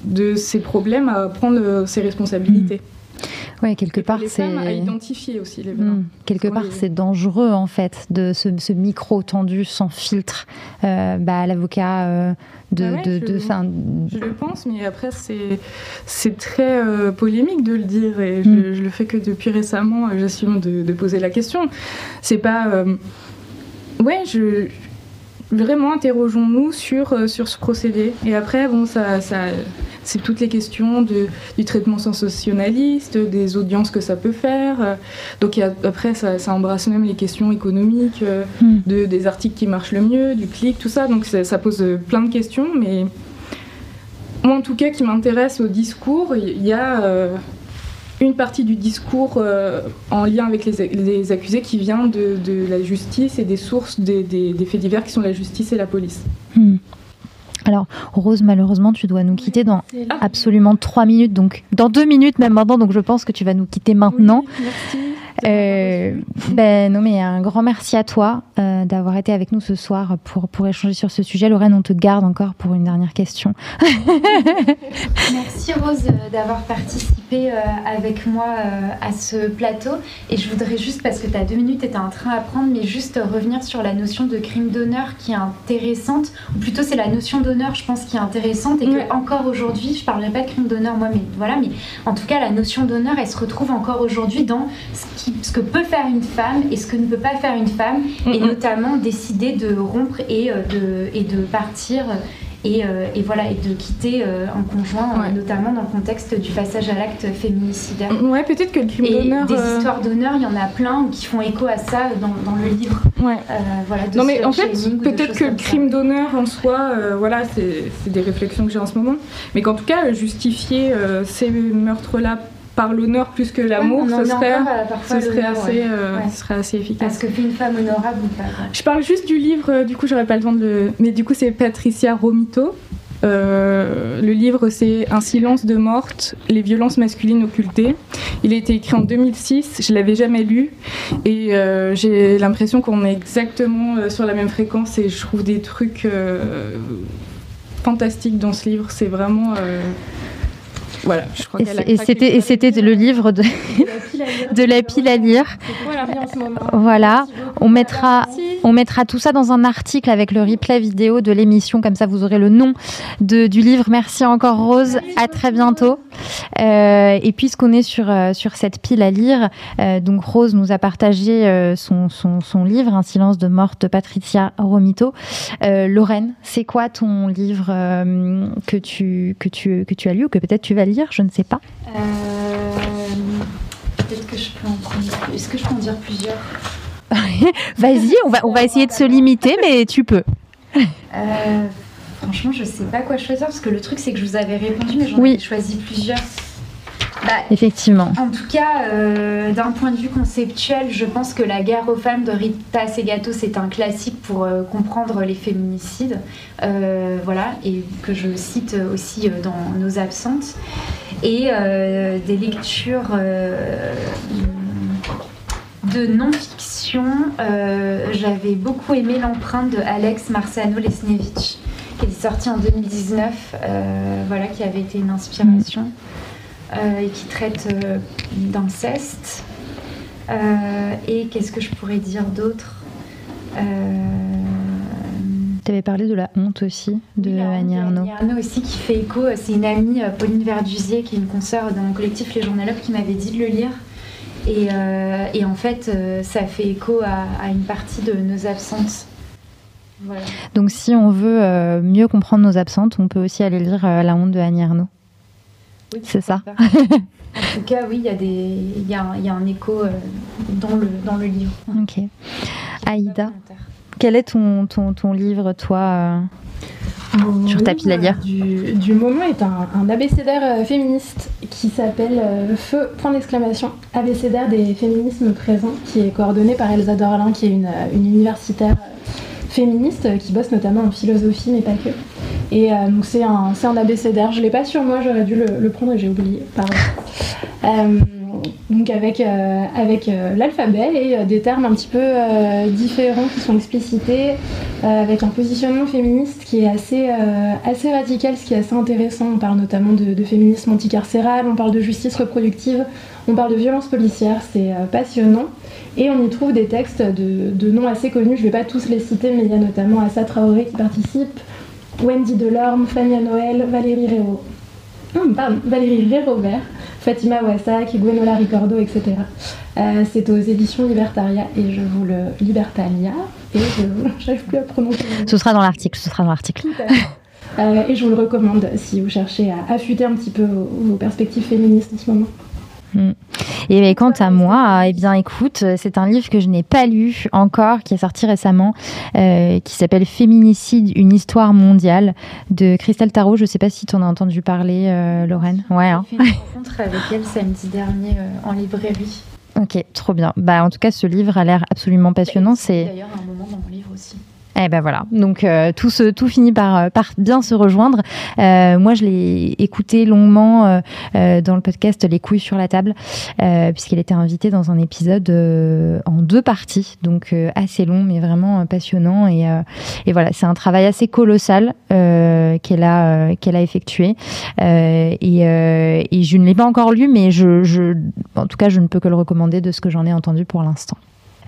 de ces problèmes à prendre ses responsabilités. Mmh. Oui, quelque part, c'est. à identifier aussi les mmh. Quelque part, c'est dangereux, en fait, de ce, micro tendu sans filtre. Euh, bah, L'avocat euh, de. Ah de, je, je, le pense, mais après, c'est très polémique de le dire. Et je, mmh. je, le fais que depuis récemment, j'assume de, de, poser la question. C'est pas. Ouais, je, vraiment interrogeons-nous sur, euh, sur ce procédé. Et après, bon, ça, ça c'est toutes les questions de, du traitement sensationnaliste, des audiences que ça peut faire. Donc a, après, ça, ça, embrasse même les questions économiques, euh, hmm. de, des articles qui marchent le mieux, du clic, tout ça. Donc ça, ça pose plein de questions, mais moi en tout cas qui m'intéresse au discours, il y a... Euh, une partie du discours euh, en lien avec les, accusés qui vient de, la justice et des sources des, faits divers qui sont la justice et la police. Hmm. Alors, Rose, malheureusement, tu dois nous quitter dans absolument trois minutes, donc dans deux minutes même maintenant, donc je pense que tu vas nous quitter maintenant. merci. Euh, ben non, mais un grand merci à toi euh, d'avoir été avec nous ce soir pour, pour échanger sur ce sujet. Lorraine, on te garde encore pour une dernière question. merci Rose d'avoir participé euh, avec moi euh, à ce plateau. Et je voudrais juste, parce que tu as deux minutes et tu as un train à prendre, mais juste revenir sur la notion de crime d'honneur qui est intéressante, ou plutôt c'est la notion d'honneur, je pense, qui est intéressante et que encore aujourd'hui, je parlerai pas de crime d'honneur moi, mais voilà, mais en tout cas, la notion d'honneur, elle se retrouve encore aujourd'hui dans ce qui ce que peut faire une femme et ce que ne peut pas faire une femme, et notamment décider de rompre et, euh, de, et de partir. Et, euh, et, voilà et de quitter euh, un conjoint notamment dans le contexte du passage à l'acte féminicidaire ouais peut-être que le crime d'honneur des histoires d'honneur il y en a plein qui font écho à ça dans, dans le livre. Ouais. Voilà non mais en fait peut-être que le crime d'honneur en soi voilà c'est des réflexions que j'ai en ce moment. Mais qu'en tout cas justifier ces meurtres là par l'honneur plus que l'amour, ce, serait, ce, serait assez, euh, serait assez efficace. Est-ce que fait une femme honorable ou pas Je parle juste du livre, euh, du coup j'aurais pas le temps de le... Mais du coup c'est Patricia Romito. Euh, le livre c'est Un silence de morte, les violences masculines occultées. Il a été écrit en 2006, je l'avais jamais lu et j'ai l'impression qu'on est exactement sur la même fréquence et je trouve des trucs fantastiques dans ce livre. C'est vraiment voilà, je crois qu'elle a Et c'était et le livre de, de la pile à lire. Voilà, on mettra on mettra tout ça dans un article avec le replay vidéo de l'émission, comme ça vous aurez le nom de, du livre. Merci encore Rose, à très bientôt. Euh, et puisqu'on est sur, euh, sur cette pile à lire, euh, donc Rose nous a partagé euh, son, son, son livre, Un silence de mort de Patricia Romito. Euh, Lorraine, c'est quoi ton livre euh, que, tu, que, tu, que tu as lu ou que peut-être tu vas lire Je ne sais pas. Euh, Peut-être que je peux en prendre. Est-ce que je peux en dire plusieurs Vas-y, on va, on va essayer de se limiter, mais tu peux. Euh, Franchement, je sais pas quoi choisir parce que le truc, c'est que je vous avais répondu, mais j'en Oui. ai choisi plusieurs. Bah, Effectivement. En tout cas, euh, d'un point de vue conceptuel, je pense que La guerre aux femmes de Rita Segato, c'est un classique pour euh, comprendre les féminicides. Euh, voilà, et que je cite aussi dans Nos absentes. Et des lectures de non-fiction. J'avais beaucoup aimé l'empreinte de Alex Marciano Lesnevich, qui est sorti en 2019, euh, voilà, qui avait été une inspiration euh, et qui traite euh, d'inceste. Euh, et qu'est-ce que je pourrais dire d'autre Euh, Tu avais parlé de la honte aussi, de oui, Annie Arnaud. Annie Arnaud aussi qui fait écho. C'est une amie, euh, Pauline Verdusier, qui est une consoeur dans le collectif Les Journalopes, qui m'avait dit de le lire. Et, euh, et en fait, euh, ça fait écho à, à une partie de nos absences. Voilà. Donc si on veut euh, mieux comprendre nos absentes, on peut aussi aller lire euh, La honte de Annie Arnaud. Oui, C'est ça. En tout cas, oui, il y, a des- il y, a un- il y a un écho euh, dans, le, dans le livre. Ok. Aïda, quel est ton, ton, ton livre, toi euh Sur ta pile à lire. Du, du moment est un, un abécédaire euh, féministe qui s'appelle euh, Feu, point d'exclamation, abécédaire des féminismes présents, qui est coordonné par Elsa Dorlin, qui est une, euh, une universitaire euh, féministe euh, qui bosse notamment en philosophie, mais pas que. Et euh, donc c'est un, c'est un abécédaire, je l'ai pas sur moi, j'aurais dû le, prendre et j'ai oublié, pardon. Euh, donc avec, avec l'alphabet et des termes un petit peu différents qui sont explicités, avec un positionnement féministe qui est assez, assez radical, ce qui est assez intéressant. On parle notamment de, de féminisme anticarcéral, on parle de justice reproductive, on parle de violence policière, c'est passionnant. Et on y trouve des textes de, de noms assez connus, je ne vais pas tous les citer, mais il y a notamment Assa Traoré qui participe, Wendy Delorme, Fania Noël, Valérie Réau. Hum, pardon, Valérie Rérovert, Fatima Wassak, Gwenola Ricordo, etc. Euh, c'est aux éditions Libertaria et je vous le Libertalia et je j'arrive plus à prononcer. Ce sera dans l'article, ce sera dans l'article. Euh, et je vous le recommande si vous cherchez à affûter un petit peu vos, vos perspectives féministes en ce moment. Et ben, quant à moi, eh bien écoute, c'est un livre que je n'ai pas lu encore, qui est sorti récemment, euh, qui s'appelle Féminicide, une histoire mondiale de Christelle Tarot. Je ne sais pas si tu en as entendu parler, euh, Lorraine. Ouais. hein. J'ai fait une rencontre avec elle samedi dernier euh, en librairie. Ok, trop bien. Bah en tout cas, ce livre a l'air absolument passionnant. C'est D'ailleurs, un moment dans mon livre aussi. Eh ben voilà, donc euh, tout, se, tout finit par, euh, par bien se rejoindre. Euh, moi, je l'ai écouté longuement dans le podcast Les couilles sur la table, puisqu'elle était invitée dans un épisode en deux parties, donc assez long, mais vraiment passionnant. Et, et voilà, c'est un travail assez colossal qu'elle a, qu'elle a effectué. Et, et je ne l'ai pas encore lu, mais je, en tout cas, je ne peux que le recommander de ce que j'en ai entendu pour l'instant.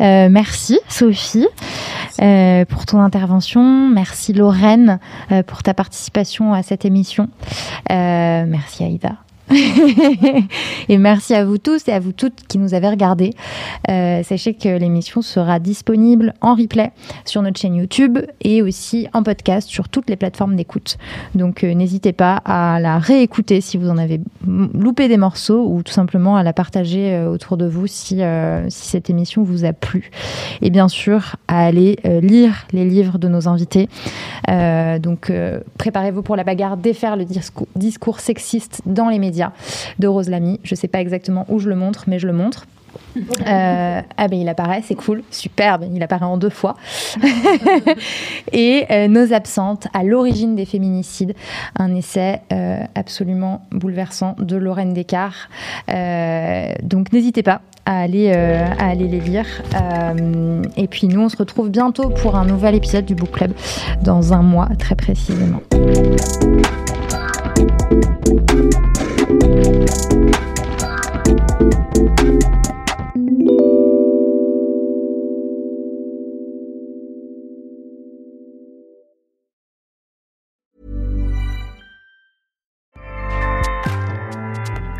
Euh, merci Sophie euh, pour ton intervention. Merci Lorraine euh, pour ta participation à cette émission. Merci Aïda. Et merci à vous tous et à vous toutes qui nous avez regardés. Euh, sachez que l'émission sera disponible en replay sur notre chaîne YouTube et aussi en podcast sur toutes les plateformes d'écoute. Donc euh, n'hésitez pas à la réécouter si vous en avez loupé des morceaux ou tout simplement à la partager euh, autour de vous si, cette émission vous a plu. Et bien sûr à aller lire les livres de nos invités. Donc préparez-vous pour la bagarre, défaire le discours sexiste dans les médias de Rose Lamy. Je sais pas exactement où je le montre, mais je le montre. Euh, ah ben il apparaît, c'est cool, superbe, il apparaît en deux fois. Et euh, Nos absentes à l'origine des féminicides, un essai euh, absolument bouleversant de Lorraine Descartes. Donc n'hésitez pas à aller, à aller les lire. Et puis nous, on se retrouve bientôt pour un nouvel épisode du Book Club dans un mois très précisément.